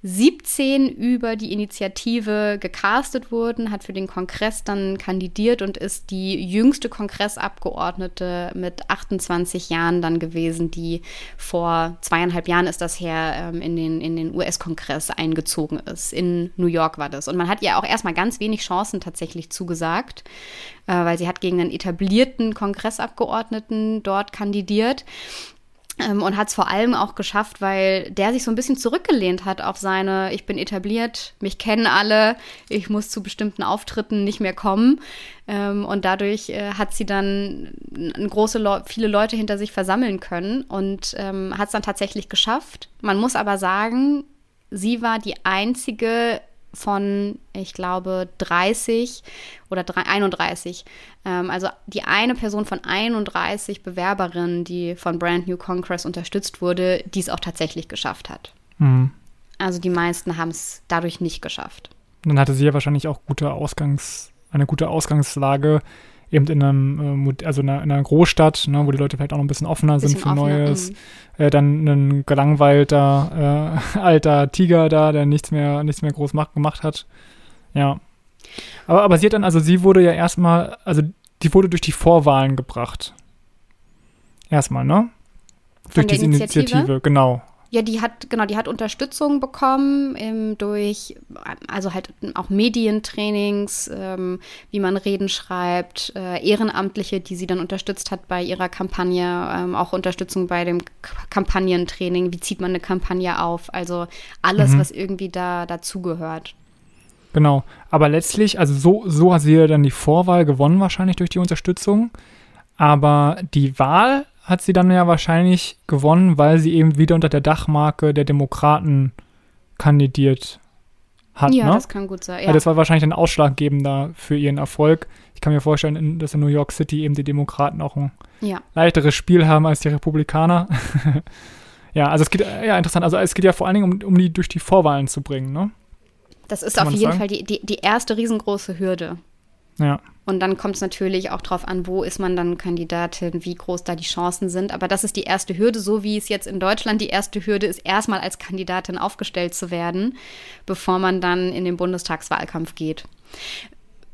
2017 über die Initiative gecastet wurden, hat für den Kongress dann kandidiert und ist die jüngste Kongressabgeordnete mit 28 Jahren dann gewesen, die vor zweieinhalb Jahren ist das her ähm, in den, in den US-Kongress eingezogen ist. In New York war das. Und man hat ihr auch erstmal ganz wenig Chancen tatsächlich zugesagt äh, weil sie hat gegen einen etablierten Kongressabgeordneten dort kandidiert. Ähm, und hat es vor allem auch geschafft, weil der sich so ein bisschen zurückgelehnt hat auf seine, ich bin etabliert, mich kennen alle, ich muss zu bestimmten Auftritten nicht mehr kommen. Ähm, und dadurch äh, hat sie dann große Le viele Leute hinter sich versammeln können und ähm, hat es dann tatsächlich geschafft. Man muss aber sagen, sie war die einzige von, ich glaube, 30 oder 31. Ähm, also die eine Person von 31 Bewerberinnen, die von Brand New Congress unterstützt wurde, die es auch tatsächlich geschafft hat. Mhm. Also die meisten haben es dadurch nicht geschafft. dann hatte sie ja wahrscheinlich auch gute Ausgangs, eine gute Ausgangslage eben in einem, äh, also in einer, in einer Großstadt, ne, wo die Leute vielleicht auch noch ein bisschen offener bisschen sind für offener, Neues. Mhm. Äh, dann ein gelangweilter äh, alter Tiger da, der nichts mehr, nichts mehr groß macht, gemacht hat. Ja. Aber, aber sie hat dann, also sie wurde ja erstmal, also die wurde durch die Vorwahlen gebracht. Erstmal, ne? Von durch diese Initiative? Initiative, genau. Ja, die hat, genau, die hat Unterstützung bekommen ähm, durch, also halt auch Medientrainings, ähm, wie man Reden schreibt, äh, Ehrenamtliche, die sie dann unterstützt hat bei ihrer Kampagne, ähm, auch Unterstützung bei dem Kampagnentraining, wie zieht man eine Kampagne auf, also alles, mhm. was irgendwie da dazugehört. Genau, aber letztlich, also so, so hat sie ja dann die Vorwahl gewonnen, wahrscheinlich durch die Unterstützung. Aber die Wahl hat sie dann ja wahrscheinlich gewonnen, weil sie eben wieder unter der Dachmarke der Demokraten kandidiert hat. Ja, ne? das kann gut sein. Ja. das war wahrscheinlich ein ausschlaggebender für ihren Erfolg. Ich kann mir vorstellen, dass in New York City eben die Demokraten auch ein ja. leichteres Spiel haben als die Republikaner. ja, also es geht, ja, interessant. Also es geht ja vor allen Dingen um, um die durch die Vorwahlen zu bringen, ne? Das ist kann auf jeden sagen? Fall die, die, die erste riesengroße Hürde. Ja. Und dann kommt es natürlich auch darauf an, wo ist man dann Kandidatin, wie groß da die Chancen sind. Aber das ist die erste Hürde, so wie es jetzt in Deutschland die erste Hürde ist, erstmal als Kandidatin aufgestellt zu werden, bevor man dann in den Bundestagswahlkampf geht.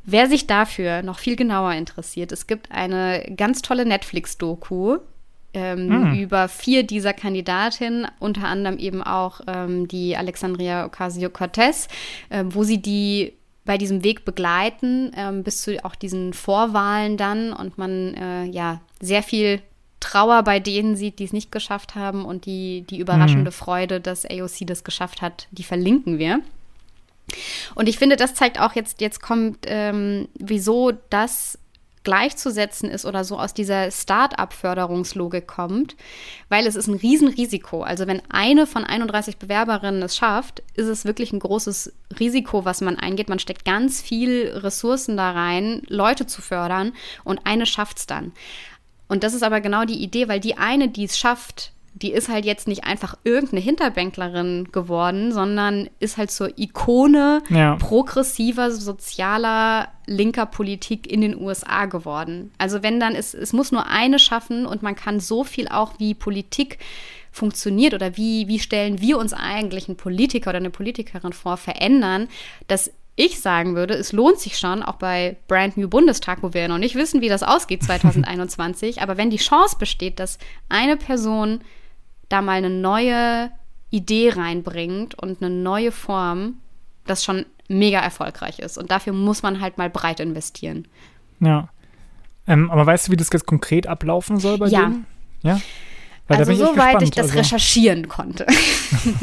Wer sich dafür noch viel genauer interessiert, es gibt eine ganz tolle Netflix-Doku ähm, hm. über vier dieser Kandidatinnen, unter anderem eben auch ähm, die Alexandria Ocasio-Cortez, äh, wo sie die bei diesem Weg begleiten, ähm, bis zu auch diesen Vorwahlen dann und man äh, ja sehr viel Trauer bei denen sieht, die es nicht geschafft haben und die, die überraschende mhm. Freude, dass AOC das geschafft hat, die verlinken wir. Und ich finde, das zeigt auch jetzt, jetzt kommt, ähm, wieso das gleichzusetzen ist oder so aus dieser Start-up-Förderungslogik kommt, weil es ist ein Riesenrisiko. Also wenn eine von 31 Bewerberinnen es schafft, ist es wirklich ein großes Risiko, was man eingeht. Man steckt ganz viel Ressourcen da rein, Leute zu fördern und eine schafft es dann. Und das ist aber genau die Idee, weil die eine, die es schafft, die ist halt jetzt nicht einfach irgendeine Hinterbänklerin geworden, sondern ist halt zur Ikone ja. progressiver, sozialer, linker Politik in den USA geworden. Also wenn dann, es, es muss nur eine schaffen und man kann so viel auch wie Politik funktioniert oder wie, wie stellen wir uns eigentlich einen Politiker oder eine Politikerin vor, verändern, dass ich sagen würde, es lohnt sich schon, auch bei Brand New Bundestag, wo wir ja noch nicht wissen, wie das ausgeht 2021, aber wenn die Chance besteht, dass eine Person da mal eine neue Idee reinbringt und eine neue Form, das schon mega erfolgreich ist. Und dafür muss man halt mal breit investieren. Ja. Ähm, aber weißt du, wie das jetzt konkret ablaufen soll bei ja. denen? Ja. Weil also soweit ich das also. recherchieren konnte.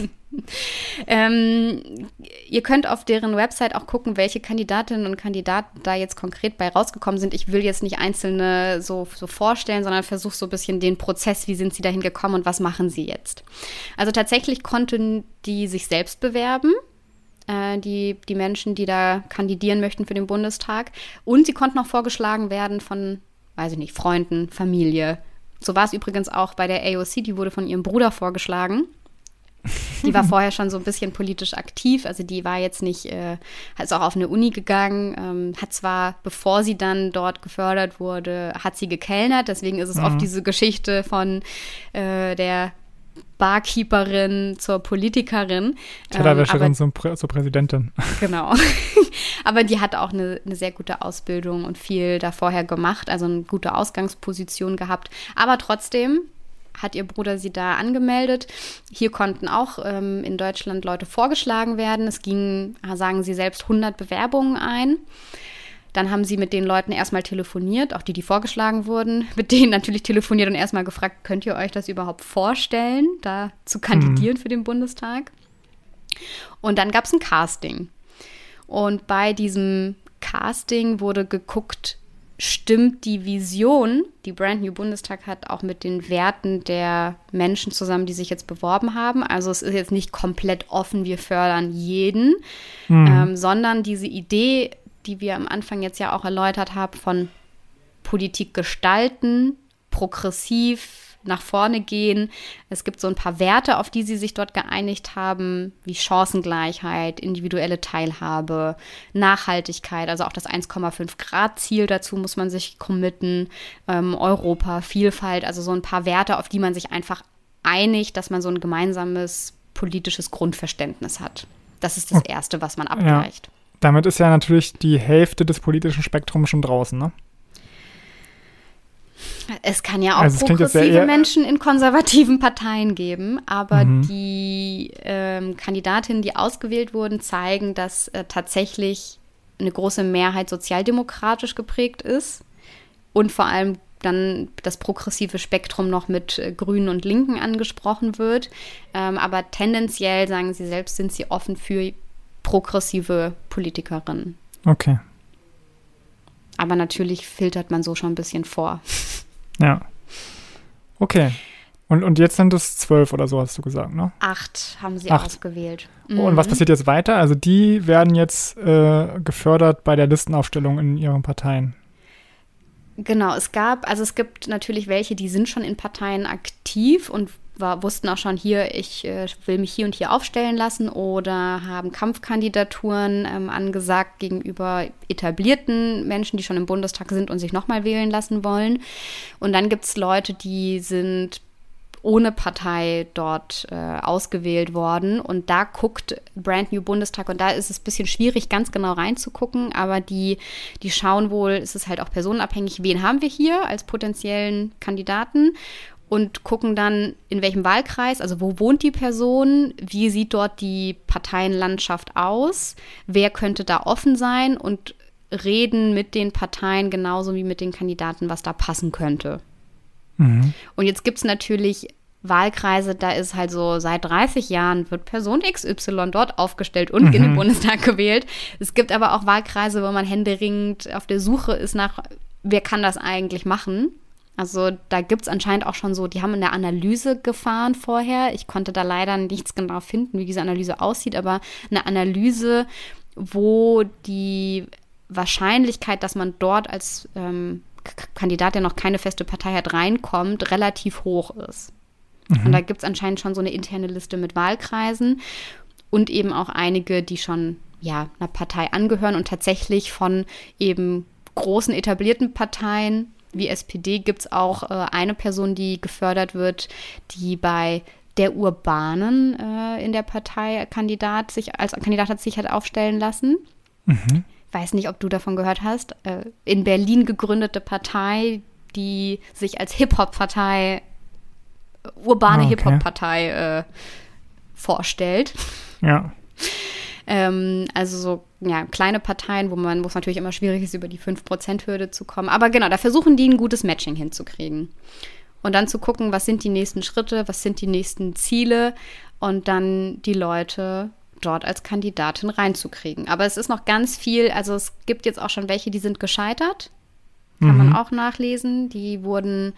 ähm, ihr könnt auf deren Website auch gucken, welche Kandidatinnen und Kandidaten da jetzt konkret bei rausgekommen sind. Ich will jetzt nicht einzelne so, so vorstellen, sondern versuche so ein bisschen den Prozess, wie sind sie dahin gekommen und was machen sie jetzt. Also tatsächlich konnten die sich selbst bewerben äh, die, die Menschen, die da kandidieren möchten für den Bundestag. Und sie konnten auch vorgeschlagen werden von, weiß ich nicht, Freunden, Familie, so war es übrigens auch bei der AOC, die wurde von ihrem Bruder vorgeschlagen. Die war vorher schon so ein bisschen politisch aktiv, also die war jetzt nicht, äh, ist auch auf eine Uni gegangen, ähm, hat zwar, bevor sie dann dort gefördert wurde, hat sie gekellnert, deswegen ist es mhm. oft diese Geschichte von äh, der Barkeeperin zur Politikerin. Tellerwäscherin ähm, zum Prä zur Präsidentin. Genau. aber die hat auch eine, eine, sehr gute Ausbildung und viel da vorher gemacht, also eine gute Ausgangsposition gehabt. Aber trotzdem hat ihr Bruder sie da angemeldet. Hier konnten auch ähm, in Deutschland Leute vorgeschlagen werden. Es gingen, sagen sie selbst, 100 Bewerbungen ein. Dann haben sie mit den Leuten erstmal telefoniert, auch die, die vorgeschlagen wurden, mit denen natürlich telefoniert und erstmal gefragt, könnt ihr euch das überhaupt vorstellen, da zu kandidieren mhm. für den Bundestag? Und dann gab es ein Casting. Und bei diesem Casting wurde geguckt, stimmt die Vision, die Brand New Bundestag hat, auch mit den Werten der Menschen zusammen, die sich jetzt beworben haben. Also es ist jetzt nicht komplett offen, wir fördern jeden, mhm. ähm, sondern diese Idee, die wir am Anfang jetzt ja auch erläutert haben, von Politik gestalten, progressiv, nach vorne gehen. Es gibt so ein paar Werte, auf die sie sich dort geeinigt haben, wie Chancengleichheit, individuelle Teilhabe, Nachhaltigkeit, also auch das 1,5 Grad Ziel dazu muss man sich committen, ähm, Europa, Vielfalt, also so ein paar Werte, auf die man sich einfach einigt, dass man so ein gemeinsames politisches Grundverständnis hat. Das ist das Erste, was man abgleicht. Ja. Damit ist ja natürlich die Hälfte des politischen Spektrums schon draußen, ne? Es kann ja auch also progressive Menschen in konservativen Parteien geben, aber mhm. die ähm, Kandidatinnen, die ausgewählt wurden, zeigen, dass äh, tatsächlich eine große Mehrheit sozialdemokratisch geprägt ist und vor allem dann das progressive Spektrum noch mit äh, Grünen und Linken angesprochen wird. Ähm, aber tendenziell, sagen sie selbst, sind sie offen für progressive Politikerinnen. Okay. Aber natürlich filtert man so schon ein bisschen vor. Ja. Okay. Und, und jetzt sind es zwölf oder so, hast du gesagt, ne? Acht haben sie Acht. ausgewählt. Mhm. Und was mhm. passiert jetzt weiter? Also die werden jetzt äh, gefördert bei der Listenaufstellung in ihren Parteien. Genau, es gab, also es gibt natürlich welche, die sind schon in Parteien aktiv und war, wussten auch schon hier, ich äh, will mich hier und hier aufstellen lassen oder haben Kampfkandidaturen ähm, angesagt gegenüber etablierten Menschen, die schon im Bundestag sind und sich nochmal wählen lassen wollen. Und dann gibt es Leute, die sind ohne Partei dort äh, ausgewählt worden. Und da guckt Brand New Bundestag und da ist es ein bisschen schwierig, ganz genau reinzugucken, aber die, die schauen wohl, ist es halt auch personenabhängig, wen haben wir hier als potenziellen Kandidaten und gucken dann, in welchem Wahlkreis, also wo wohnt die Person, wie sieht dort die Parteienlandschaft aus, wer könnte da offen sein und reden mit den Parteien genauso wie mit den Kandidaten, was da passen könnte. Mhm. Und jetzt gibt es natürlich Wahlkreise, da ist halt so, seit 30 Jahren wird Person XY dort aufgestellt und mhm. in den mhm. Bundestag gewählt. Es gibt aber auch Wahlkreise, wo man händeringend auf der Suche ist nach, wer kann das eigentlich machen. Also da gibt es anscheinend auch schon so, die haben eine Analyse gefahren vorher. Ich konnte da leider nichts genau finden, wie diese Analyse aussieht, aber eine Analyse, wo die Wahrscheinlichkeit, dass man dort als ähm, Kandidat, der noch keine feste Partei hat, reinkommt, relativ hoch ist. Mhm. Und da gibt es anscheinend schon so eine interne Liste mit Wahlkreisen und eben auch einige, die schon ja, einer Partei angehören und tatsächlich von eben großen etablierten Parteien wie SPD gibt es auch äh, eine Person, die gefördert wird, die bei der Urbanen äh, in der Partei Kandidat sich als Kandidat hat sich hat aufstellen lassen. Mhm. Weiß nicht, ob du davon gehört hast. Äh, in Berlin gegründete Partei, die sich als Hip-Hop-Partei, urbane ah, okay. Hip-Hop-Partei äh, vorstellt. Ja. Ähm, also so ja, kleine Parteien, wo man, wo es natürlich immer schwierig ist, über die 5%-Hürde zu kommen. Aber genau, da versuchen die ein gutes Matching hinzukriegen. Und dann zu gucken, was sind die nächsten Schritte, was sind die nächsten Ziele und dann die Leute dort als Kandidatin reinzukriegen. Aber es ist noch ganz viel, also es gibt jetzt auch schon welche, die sind gescheitert. Kann mhm. man auch nachlesen. Die wurden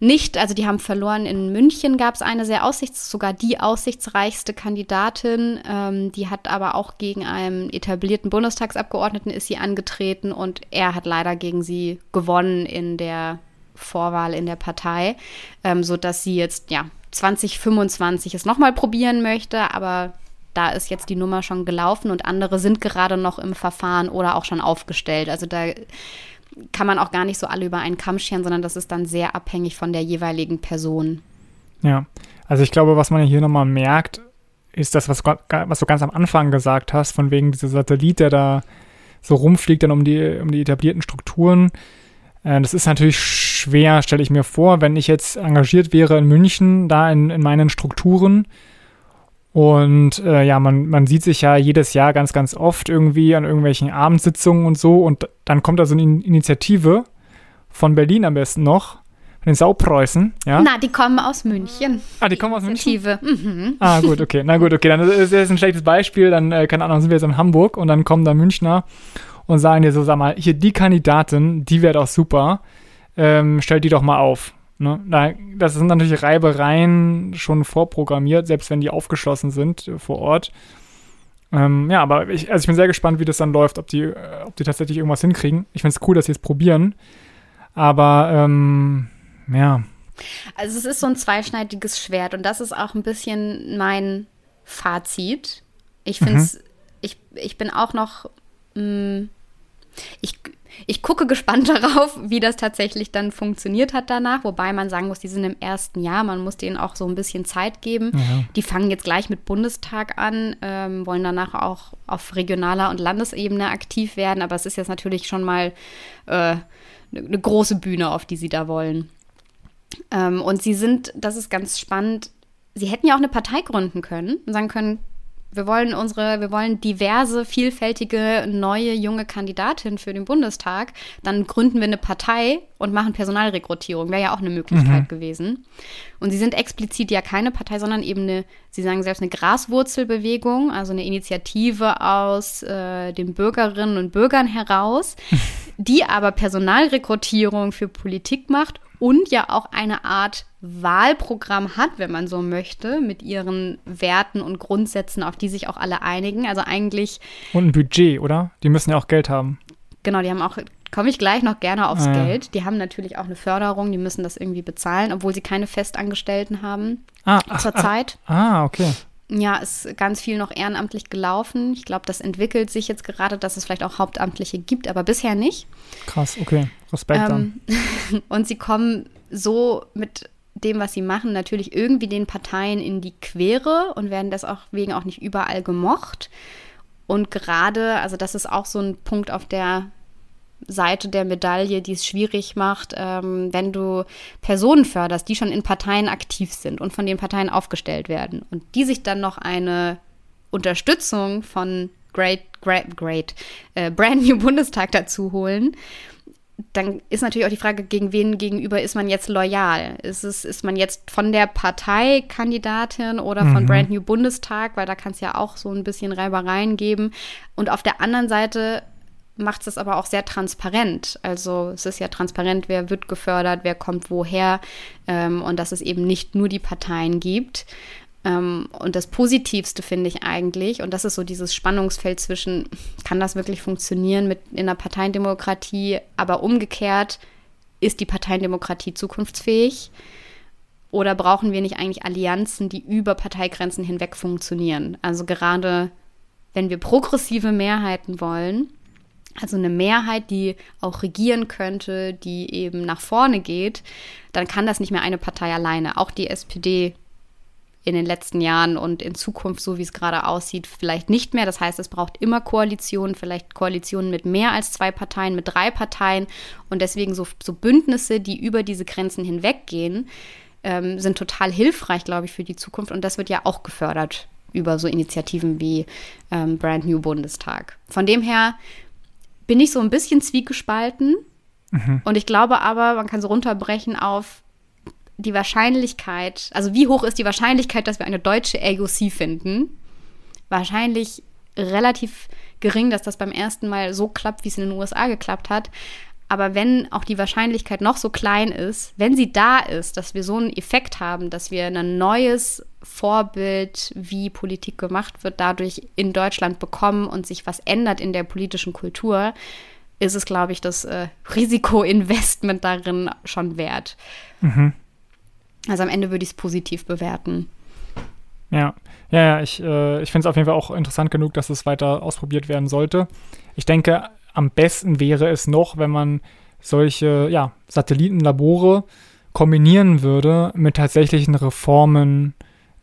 nicht, also die haben verloren. In München gab es eine sehr aussichts, sogar die aussichtsreichste Kandidatin. Ähm, die hat aber auch gegen einen etablierten Bundestagsabgeordneten ist sie angetreten und er hat leider gegen sie gewonnen in der Vorwahl in der Partei, ähm, sodass sie jetzt ja 2025 es nochmal probieren möchte, aber da ist jetzt die Nummer schon gelaufen und andere sind gerade noch im Verfahren oder auch schon aufgestellt. Also da kann man auch gar nicht so alle über einen Kamm scheren, sondern das ist dann sehr abhängig von der jeweiligen Person. Ja, also ich glaube, was man hier nochmal merkt, ist das, was, was du ganz am Anfang gesagt hast, von wegen dieser Satellit, der da so rumfliegt dann um die, um die etablierten Strukturen. Äh, das ist natürlich schwer, stelle ich mir vor, wenn ich jetzt engagiert wäre in München, da in, in meinen Strukturen und äh, ja, man, man sieht sich ja jedes Jahr ganz, ganz oft irgendwie an irgendwelchen Abendsitzungen und so. Und dann kommt da so eine Initiative von Berlin am besten noch, von den Saupreußen, ja? Na, die kommen aus München. Ah, die kommen aus Initiative. München? Mhm. Ah, gut, okay. Na gut, okay. Dann ist das ein schlechtes Beispiel. Dann, äh, keine Ahnung, sind wir jetzt in Hamburg und dann kommen da Münchner und sagen dir so, sag mal, hier die Kandidatin, die wäre doch super. Ähm, stell die doch mal auf. Ne? Das sind natürlich Reibereien schon vorprogrammiert, selbst wenn die aufgeschlossen sind äh, vor Ort. Ähm, ja, aber ich, also ich bin sehr gespannt, wie das dann läuft, ob die, äh, ob die tatsächlich irgendwas hinkriegen. Ich finde es cool, dass sie es probieren. Aber ähm, ja, Also es ist so ein zweischneidiges Schwert und das ist auch ein bisschen mein Fazit. Ich finde es, mhm. ich, ich bin auch noch, mh, mm, ich, ich gucke gespannt darauf, wie das tatsächlich dann funktioniert hat danach. Wobei man sagen muss, die sind im ersten Jahr, man muss denen auch so ein bisschen Zeit geben. Ja. Die fangen jetzt gleich mit Bundestag an, ähm, wollen danach auch auf regionaler und Landesebene aktiv werden. Aber es ist jetzt natürlich schon mal äh, eine große Bühne, auf die sie da wollen. Ähm, und sie sind, das ist ganz spannend, sie hätten ja auch eine Partei gründen können und sagen können, wir wollen unsere, wir wollen diverse, vielfältige, neue, junge Kandidatin für den Bundestag. Dann gründen wir eine Partei und machen Personalrekrutierung. Wäre ja auch eine Möglichkeit mhm. gewesen. Und sie sind explizit ja keine Partei, sondern eben eine, sie sagen selbst eine Graswurzelbewegung, also eine Initiative aus äh, den Bürgerinnen und Bürgern heraus, die aber Personalrekrutierung für Politik macht und ja auch eine Art Wahlprogramm hat, wenn man so möchte, mit ihren Werten und Grundsätzen, auf die sich auch alle einigen. Also eigentlich. Und ein Budget, oder? Die müssen ja auch Geld haben. Genau, die haben auch, komme ich gleich noch gerne aufs ah, Geld. Die haben natürlich auch eine Förderung, die müssen das irgendwie bezahlen, obwohl sie keine Festangestellten haben ah, zurzeit. Ah, okay. Ja, ist ganz viel noch ehrenamtlich gelaufen. Ich glaube, das entwickelt sich jetzt gerade, dass es vielleicht auch Hauptamtliche gibt, aber bisher nicht. Krass, okay. Respekt ähm, dann. und sie kommen so mit dem, was sie machen, natürlich irgendwie den Parteien in die Quere und werden deswegen auch nicht überall gemocht. Und gerade, also das ist auch so ein Punkt auf der Seite der Medaille, die es schwierig macht, ähm, wenn du Personen förderst, die schon in Parteien aktiv sind und von den Parteien aufgestellt werden und die sich dann noch eine Unterstützung von Great, Great, Great, äh, Brand New Bundestag dazu holen, dann ist natürlich auch die Frage, gegen wen gegenüber ist man jetzt loyal? Ist, es, ist man jetzt von der Parteikandidatin oder von mhm. Brand New Bundestag? Weil da kann es ja auch so ein bisschen Reibereien geben. Und auf der anderen Seite macht es aber auch sehr transparent. Also es ist ja transparent, wer wird gefördert, wer kommt woher ähm, und dass es eben nicht nur die Parteien gibt. Ähm, und das Positivste finde ich eigentlich, und das ist so dieses Spannungsfeld zwischen, kann das wirklich funktionieren mit in der Parteiendemokratie, aber umgekehrt, ist die Parteiendemokratie zukunftsfähig? Oder brauchen wir nicht eigentlich Allianzen, die über Parteigrenzen hinweg funktionieren? Also gerade wenn wir progressive Mehrheiten wollen, also eine Mehrheit, die auch regieren könnte, die eben nach vorne geht, dann kann das nicht mehr eine Partei alleine. Auch die SPD in den letzten Jahren und in Zukunft, so wie es gerade aussieht, vielleicht nicht mehr. Das heißt, es braucht immer Koalitionen, vielleicht Koalitionen mit mehr als zwei Parteien, mit drei Parteien. Und deswegen so, so Bündnisse, die über diese Grenzen hinweggehen, ähm, sind total hilfreich, glaube ich, für die Zukunft. Und das wird ja auch gefördert über so Initiativen wie ähm, Brand New Bundestag. Von dem her bin ich so ein bisschen zwiegespalten. Mhm. Und ich glaube aber, man kann so runterbrechen auf die Wahrscheinlichkeit, also wie hoch ist die Wahrscheinlichkeit, dass wir eine deutsche AOC finden? Wahrscheinlich relativ gering, dass das beim ersten Mal so klappt, wie es in den USA geklappt hat. Aber wenn auch die Wahrscheinlichkeit noch so klein ist, wenn sie da ist, dass wir so einen Effekt haben, dass wir ein neues Vorbild, wie Politik gemacht wird, dadurch in Deutschland bekommen und sich was ändert in der politischen Kultur, ist es, glaube ich, das äh, Risikoinvestment darin schon wert. Mhm. Also am Ende würde ich es positiv bewerten. Ja, ja, ich, äh, ich finde es auf jeden Fall auch interessant genug, dass es weiter ausprobiert werden sollte. Ich denke, am besten wäre es noch, wenn man solche ja, Satellitenlabore kombinieren würde mit tatsächlichen Reformen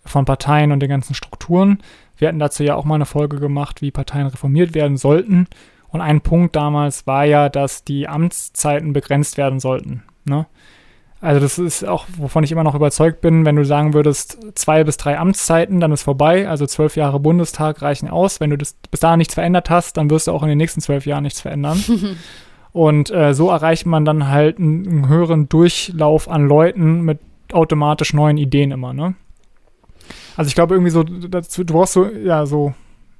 von Parteien und den ganzen Strukturen. Wir hatten dazu ja auch mal eine Folge gemacht, wie Parteien reformiert werden sollten. Und ein Punkt damals war ja, dass die Amtszeiten begrenzt werden sollten. Ne? Also das ist auch, wovon ich immer noch überzeugt bin, wenn du sagen würdest, zwei bis drei Amtszeiten, dann ist vorbei. Also zwölf Jahre Bundestag reichen aus. Wenn du das bis dahin nichts verändert hast, dann wirst du auch in den nächsten zwölf Jahren nichts verändern. Und äh, so erreicht man dann halt einen, einen, höheren Durchlauf an Leuten mit automatisch neuen Ideen immer, ne? Also ich glaube irgendwie so, dazu, du brauchst so, ja, so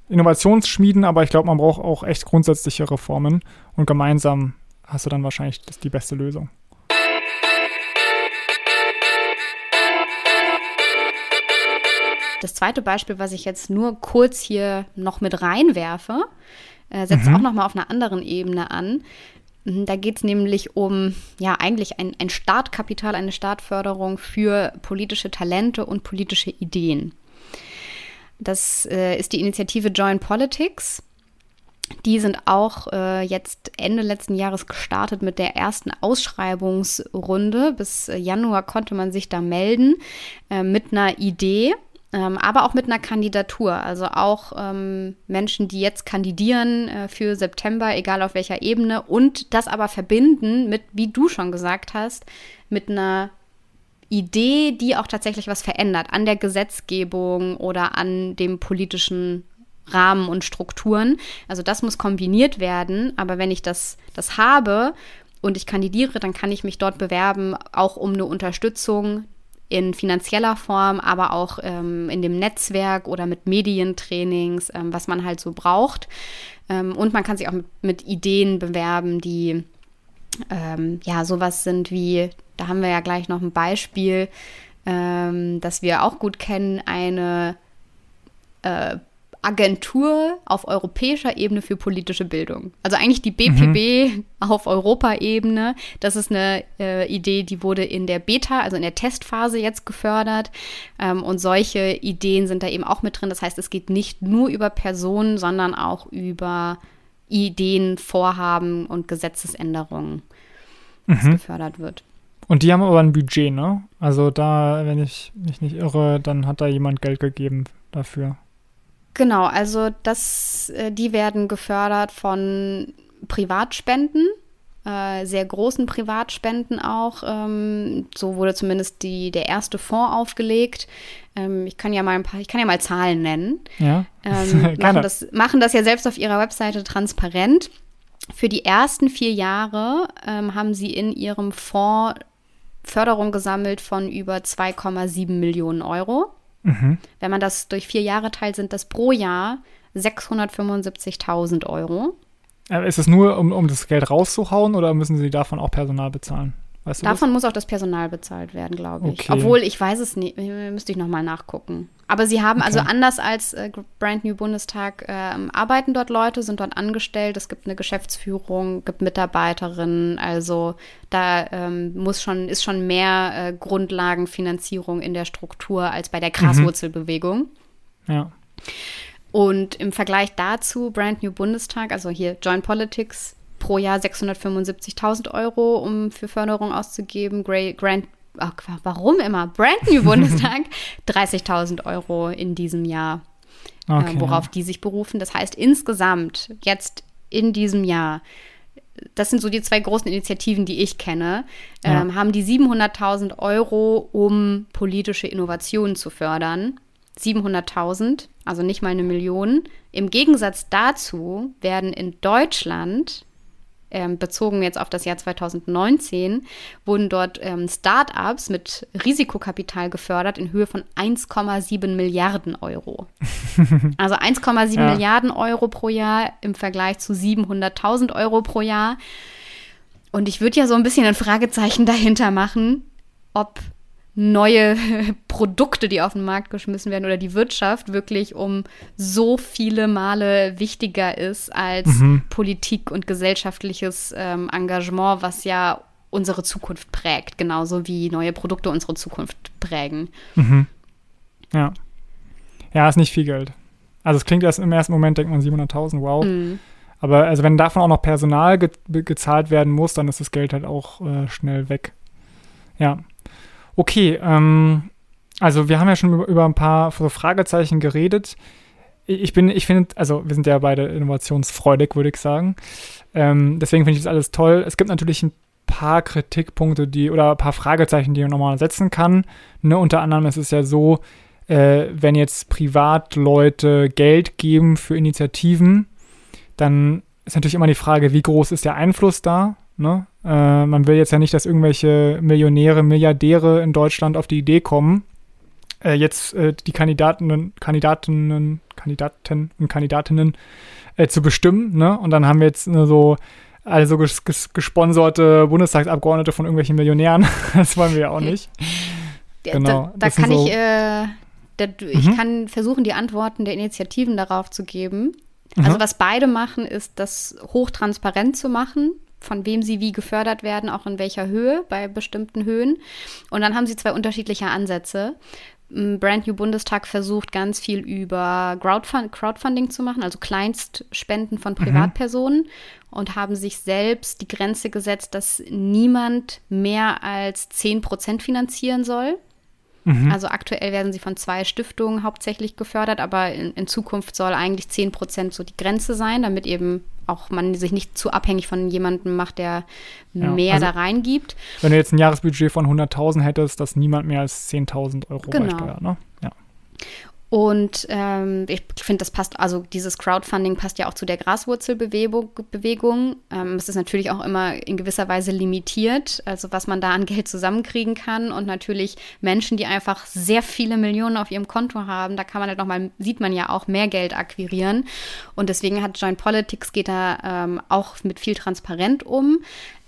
Innovationsschmieden, aber ich glaube, man braucht auch echt grundsätzliche Reformen und gemeinsam hast du dann wahrscheinlich die beste Lösung. Das zweite Beispiel, was ich jetzt nur kurz hier noch mit reinwerfe, äh, setzt mhm. auch noch mal auf einer anderen Ebene an. Mhm, da geht es nämlich um, ja, eigentlich ein, ein Startkapital, eine Startförderung für politische Talente und politische Ideen. Das äh, ist die Initiative Join Politics. Die sind auch äh, jetzt Ende letzten Jahres gestartet mit der ersten Ausschreibungsrunde. Bis Januar konnte man sich da melden äh, mit einer Idee ähm, aber auch mit einer Kandidatur. Also auch ähm, Menschen, die jetzt kandidieren äh, für September, egal auf welcher Ebene, und das aber verbinden mit, wie du schon gesagt hast, mit einer Idee, die auch tatsächlich was verändert an der Gesetzgebung oder an dem politischen Rahmen und Strukturen. Also das muss kombiniert werden. Aber wenn ich das, das habe und ich kandidiere, dann kann ich mich dort bewerben, auch um eine Unterstützung in finanzieller Form, aber auch ähm, in dem Netzwerk oder mit Medientrainings, ähm, was man halt so braucht. Ähm, und man kann sich auch mit, mit Ideen bewerben, die ähm, ja sowas sind wie, da haben wir ja gleich noch ein Beispiel, ähm, das wir auch gut kennen, eine äh, Agentur auf europäischer Ebene für politische Bildung. Also eigentlich die BPB mhm. auf Europaebene. Das ist eine äh, Idee, die wurde in der Beta, also in der Testphase jetzt gefördert. Ähm, und solche Ideen sind da eben auch mit drin. Das heißt, es geht nicht nur über Personen, sondern auch über Ideen, Vorhaben und Gesetzesänderungen, was mhm. gefördert wird. Und die haben aber ein Budget, ne? Also da, wenn ich mich nicht irre, dann hat da jemand Geld gegeben dafür. Genau, also das, äh, die werden gefördert von Privatspenden, äh, sehr großen Privatspenden auch. Ähm, so wurde zumindest die, der erste Fonds aufgelegt. Ähm, ich kann ja mal ein paar, ich kann ja mal Zahlen nennen. Ja. Ähm, machen, das, machen das ja selbst auf ihrer Webseite transparent. Für die ersten vier Jahre ähm, haben sie in ihrem Fonds Förderung gesammelt von über 2,7 Millionen Euro. Mhm. Wenn man das durch vier Jahre teilt, sind das pro Jahr 675.000 Euro. Äh, ist es nur, um, um das Geld rauszuhauen oder müssen Sie davon auch Personal bezahlen? Weißt du Davon das? muss auch das Personal bezahlt werden, glaube ich. Okay. Obwohl, ich weiß es nicht, müsste ich nochmal nachgucken. Aber sie haben, also okay. also anders als äh, Brand New Bundestag, äh, arbeiten dort Leute, sind dort angestellt, es gibt eine Geschäftsführung, gibt Mitarbeiterinnen, also da ähm, muss schon, ist schon mehr äh, Grundlagenfinanzierung in der Struktur als bei der mhm. Graswurzelbewegung. Mhm. Ja. Und im Vergleich dazu, Brand New Bundestag, also hier Join Politics, pro Jahr 675.000 Euro, um für Förderung auszugeben. Grey, Grand, ach, warum immer? Brand New Bundestag 30.000 Euro in diesem Jahr, äh, okay. äh, worauf die sich berufen. Das heißt, insgesamt jetzt in diesem Jahr das sind so die zwei großen Initiativen, die ich kenne, ja. ähm, haben die 700.000 Euro, um politische Innovationen zu fördern. 700.000, also nicht mal eine Million. Im Gegensatz dazu werden in Deutschland ähm, bezogen jetzt auf das Jahr 2019, wurden dort ähm, Start-ups mit Risikokapital gefördert in Höhe von 1,7 Milliarden Euro. also 1,7 ja. Milliarden Euro pro Jahr im Vergleich zu 700.000 Euro pro Jahr. Und ich würde ja so ein bisschen ein Fragezeichen dahinter machen, ob neue Produkte, die auf den Markt geschmissen werden oder die Wirtschaft wirklich um so viele Male wichtiger ist als mhm. Politik und gesellschaftliches ähm, Engagement, was ja unsere Zukunft prägt, genauso wie neue Produkte unsere Zukunft prägen. Mhm. Ja. Ja, ist nicht viel Geld. Also es klingt erst im ersten Moment, denkt man 700.000, wow. Mhm. Aber also wenn davon auch noch Personal ge gezahlt werden muss, dann ist das Geld halt auch äh, schnell weg. Ja. Okay, ähm, also wir haben ja schon über, über ein paar Fragezeichen geredet. Ich bin, ich finde, also wir sind ja beide innovationsfreudig, würde ich sagen. Ähm, deswegen finde ich das alles toll. Es gibt natürlich ein paar Kritikpunkte, die oder ein paar Fragezeichen, die man nochmal setzen kann. Ne, unter anderem ist es ja so, äh, wenn jetzt Privatleute Geld geben für Initiativen, dann ist natürlich immer die Frage, wie groß ist der Einfluss da? Ne? Äh, man will jetzt ja nicht, dass irgendwelche Millionäre, Milliardäre in Deutschland auf die Idee kommen, äh, jetzt äh, die Kandidatinnen, Kandidatinnen, Kandidaten und Kandidatinnen äh, zu bestimmen. Ne? Und dann haben wir jetzt so also ges ges gesponserte Bundestagsabgeordnete von irgendwelchen Millionären. das wollen wir ja auch nicht. Genau. Da, da kann so ich, äh, da, ich mhm. kann versuchen, die Antworten der Initiativen darauf zu geben. Also mhm. was beide machen, ist, das hochtransparent zu machen von wem sie wie gefördert werden, auch in welcher Höhe bei bestimmten Höhen. Und dann haben sie zwei unterschiedliche Ansätze. Brand New Bundestag versucht ganz viel über Crowdfund Crowdfunding zu machen, also Kleinstspenden von mhm. Privatpersonen mhm. und haben sich selbst die Grenze gesetzt, dass niemand mehr als 10 Prozent finanzieren soll. Mhm. Also aktuell werden sie von zwei Stiftungen hauptsächlich gefördert, aber in, in Zukunft soll eigentlich 10 Prozent so die Grenze sein, damit eben auch man sich nicht zu abhängig von jemandem macht, der ja, mehr also, da reingibt. Wenn du jetzt ein Jahresbudget von 100.000 hättest, dass niemand mehr als 10.000 Euro genau. beisteuert, ne? Ja. Und ähm, ich finde, das passt, also dieses Crowdfunding passt ja auch zu der Graswurzelbewegung. Bewegung. Ähm, es ist natürlich auch immer in gewisser Weise limitiert, also was man da an Geld zusammenkriegen kann. Und natürlich Menschen, die einfach sehr viele Millionen auf ihrem Konto haben, da kann man halt nochmal, sieht man ja auch, mehr Geld akquirieren. Und deswegen hat Joint Politics geht da ähm, auch mit viel Transparent um,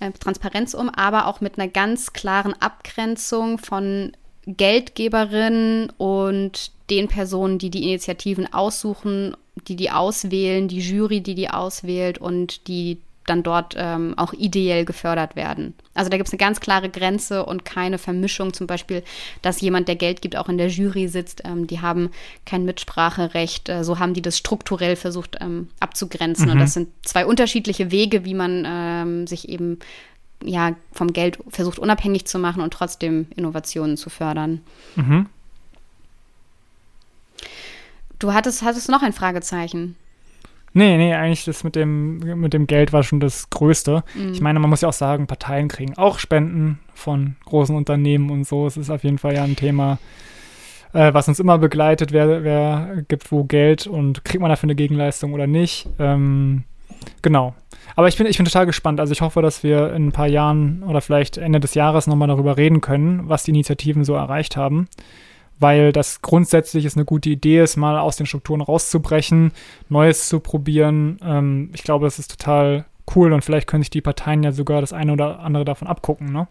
äh, Transparenz um, aber auch mit einer ganz klaren Abgrenzung von Geldgeberin und den Personen, die die Initiativen aussuchen, die die auswählen, die Jury, die die auswählt und die dann dort ähm, auch ideell gefördert werden. Also da gibt es eine ganz klare Grenze und keine Vermischung, zum Beispiel, dass jemand, der Geld gibt, auch in der Jury sitzt. Ähm, die haben kein Mitspracherecht. Äh, so haben die das strukturell versucht ähm, abzugrenzen. Mhm. Und das sind zwei unterschiedliche Wege, wie man ähm, sich eben ja, vom Geld versucht unabhängig zu machen und trotzdem Innovationen zu fördern. Mhm. Du hattest, hattest noch ein Fragezeichen. Nee, nee, eigentlich das mit dem, mit dem Geld war schon das Größte. Mhm. Ich meine, man muss ja auch sagen, Parteien kriegen auch Spenden von großen Unternehmen und so. Es ist auf jeden Fall ja ein Thema, äh, was uns immer begleitet, wer, wer gibt wo Geld und kriegt man dafür eine Gegenleistung oder nicht. Ähm, genau. Aber ich bin, ich bin total gespannt. Also ich hoffe, dass wir in ein paar Jahren oder vielleicht Ende des Jahres nochmal darüber reden können, was die Initiativen so erreicht haben. Weil das grundsätzlich ist eine gute Idee ist, mal aus den Strukturen rauszubrechen, Neues zu probieren. Ähm, ich glaube, das ist total cool und vielleicht können sich die Parteien ja sogar das eine oder andere davon abgucken, ne?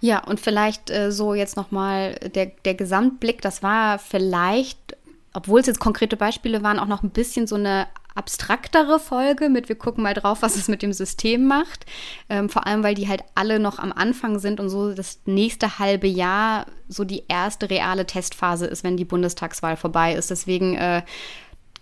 Ja, und vielleicht äh, so jetzt nochmal der, der Gesamtblick, das war vielleicht, obwohl es jetzt konkrete Beispiele waren, auch noch ein bisschen so eine abstraktere Folge mit wir gucken mal drauf, was es mit dem System macht. Ähm, vor allem, weil die halt alle noch am Anfang sind und so das nächste halbe Jahr so die erste reale Testphase ist, wenn die Bundestagswahl vorbei ist. Deswegen äh,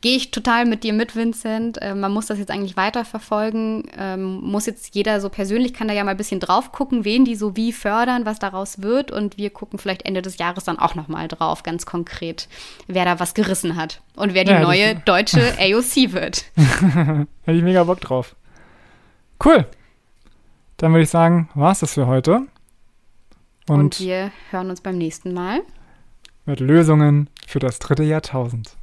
gehe ich total mit dir mit, Vincent. Äh, man muss das jetzt eigentlich weiterverfolgen. Ähm, muss jetzt jeder so persönlich, kann da ja mal ein bisschen drauf gucken, wen die so wie fördern, was daraus wird. Und wir gucken vielleicht Ende des Jahres dann auch noch mal drauf, ganz konkret, wer da was gerissen hat und wer die ja, neue deutsche AOC wird. Hätte ich mega Bock drauf. Cool. Dann würde ich sagen, war es das für heute. Und, und wir hören uns beim nächsten Mal. Mit Lösungen für das dritte Jahrtausend.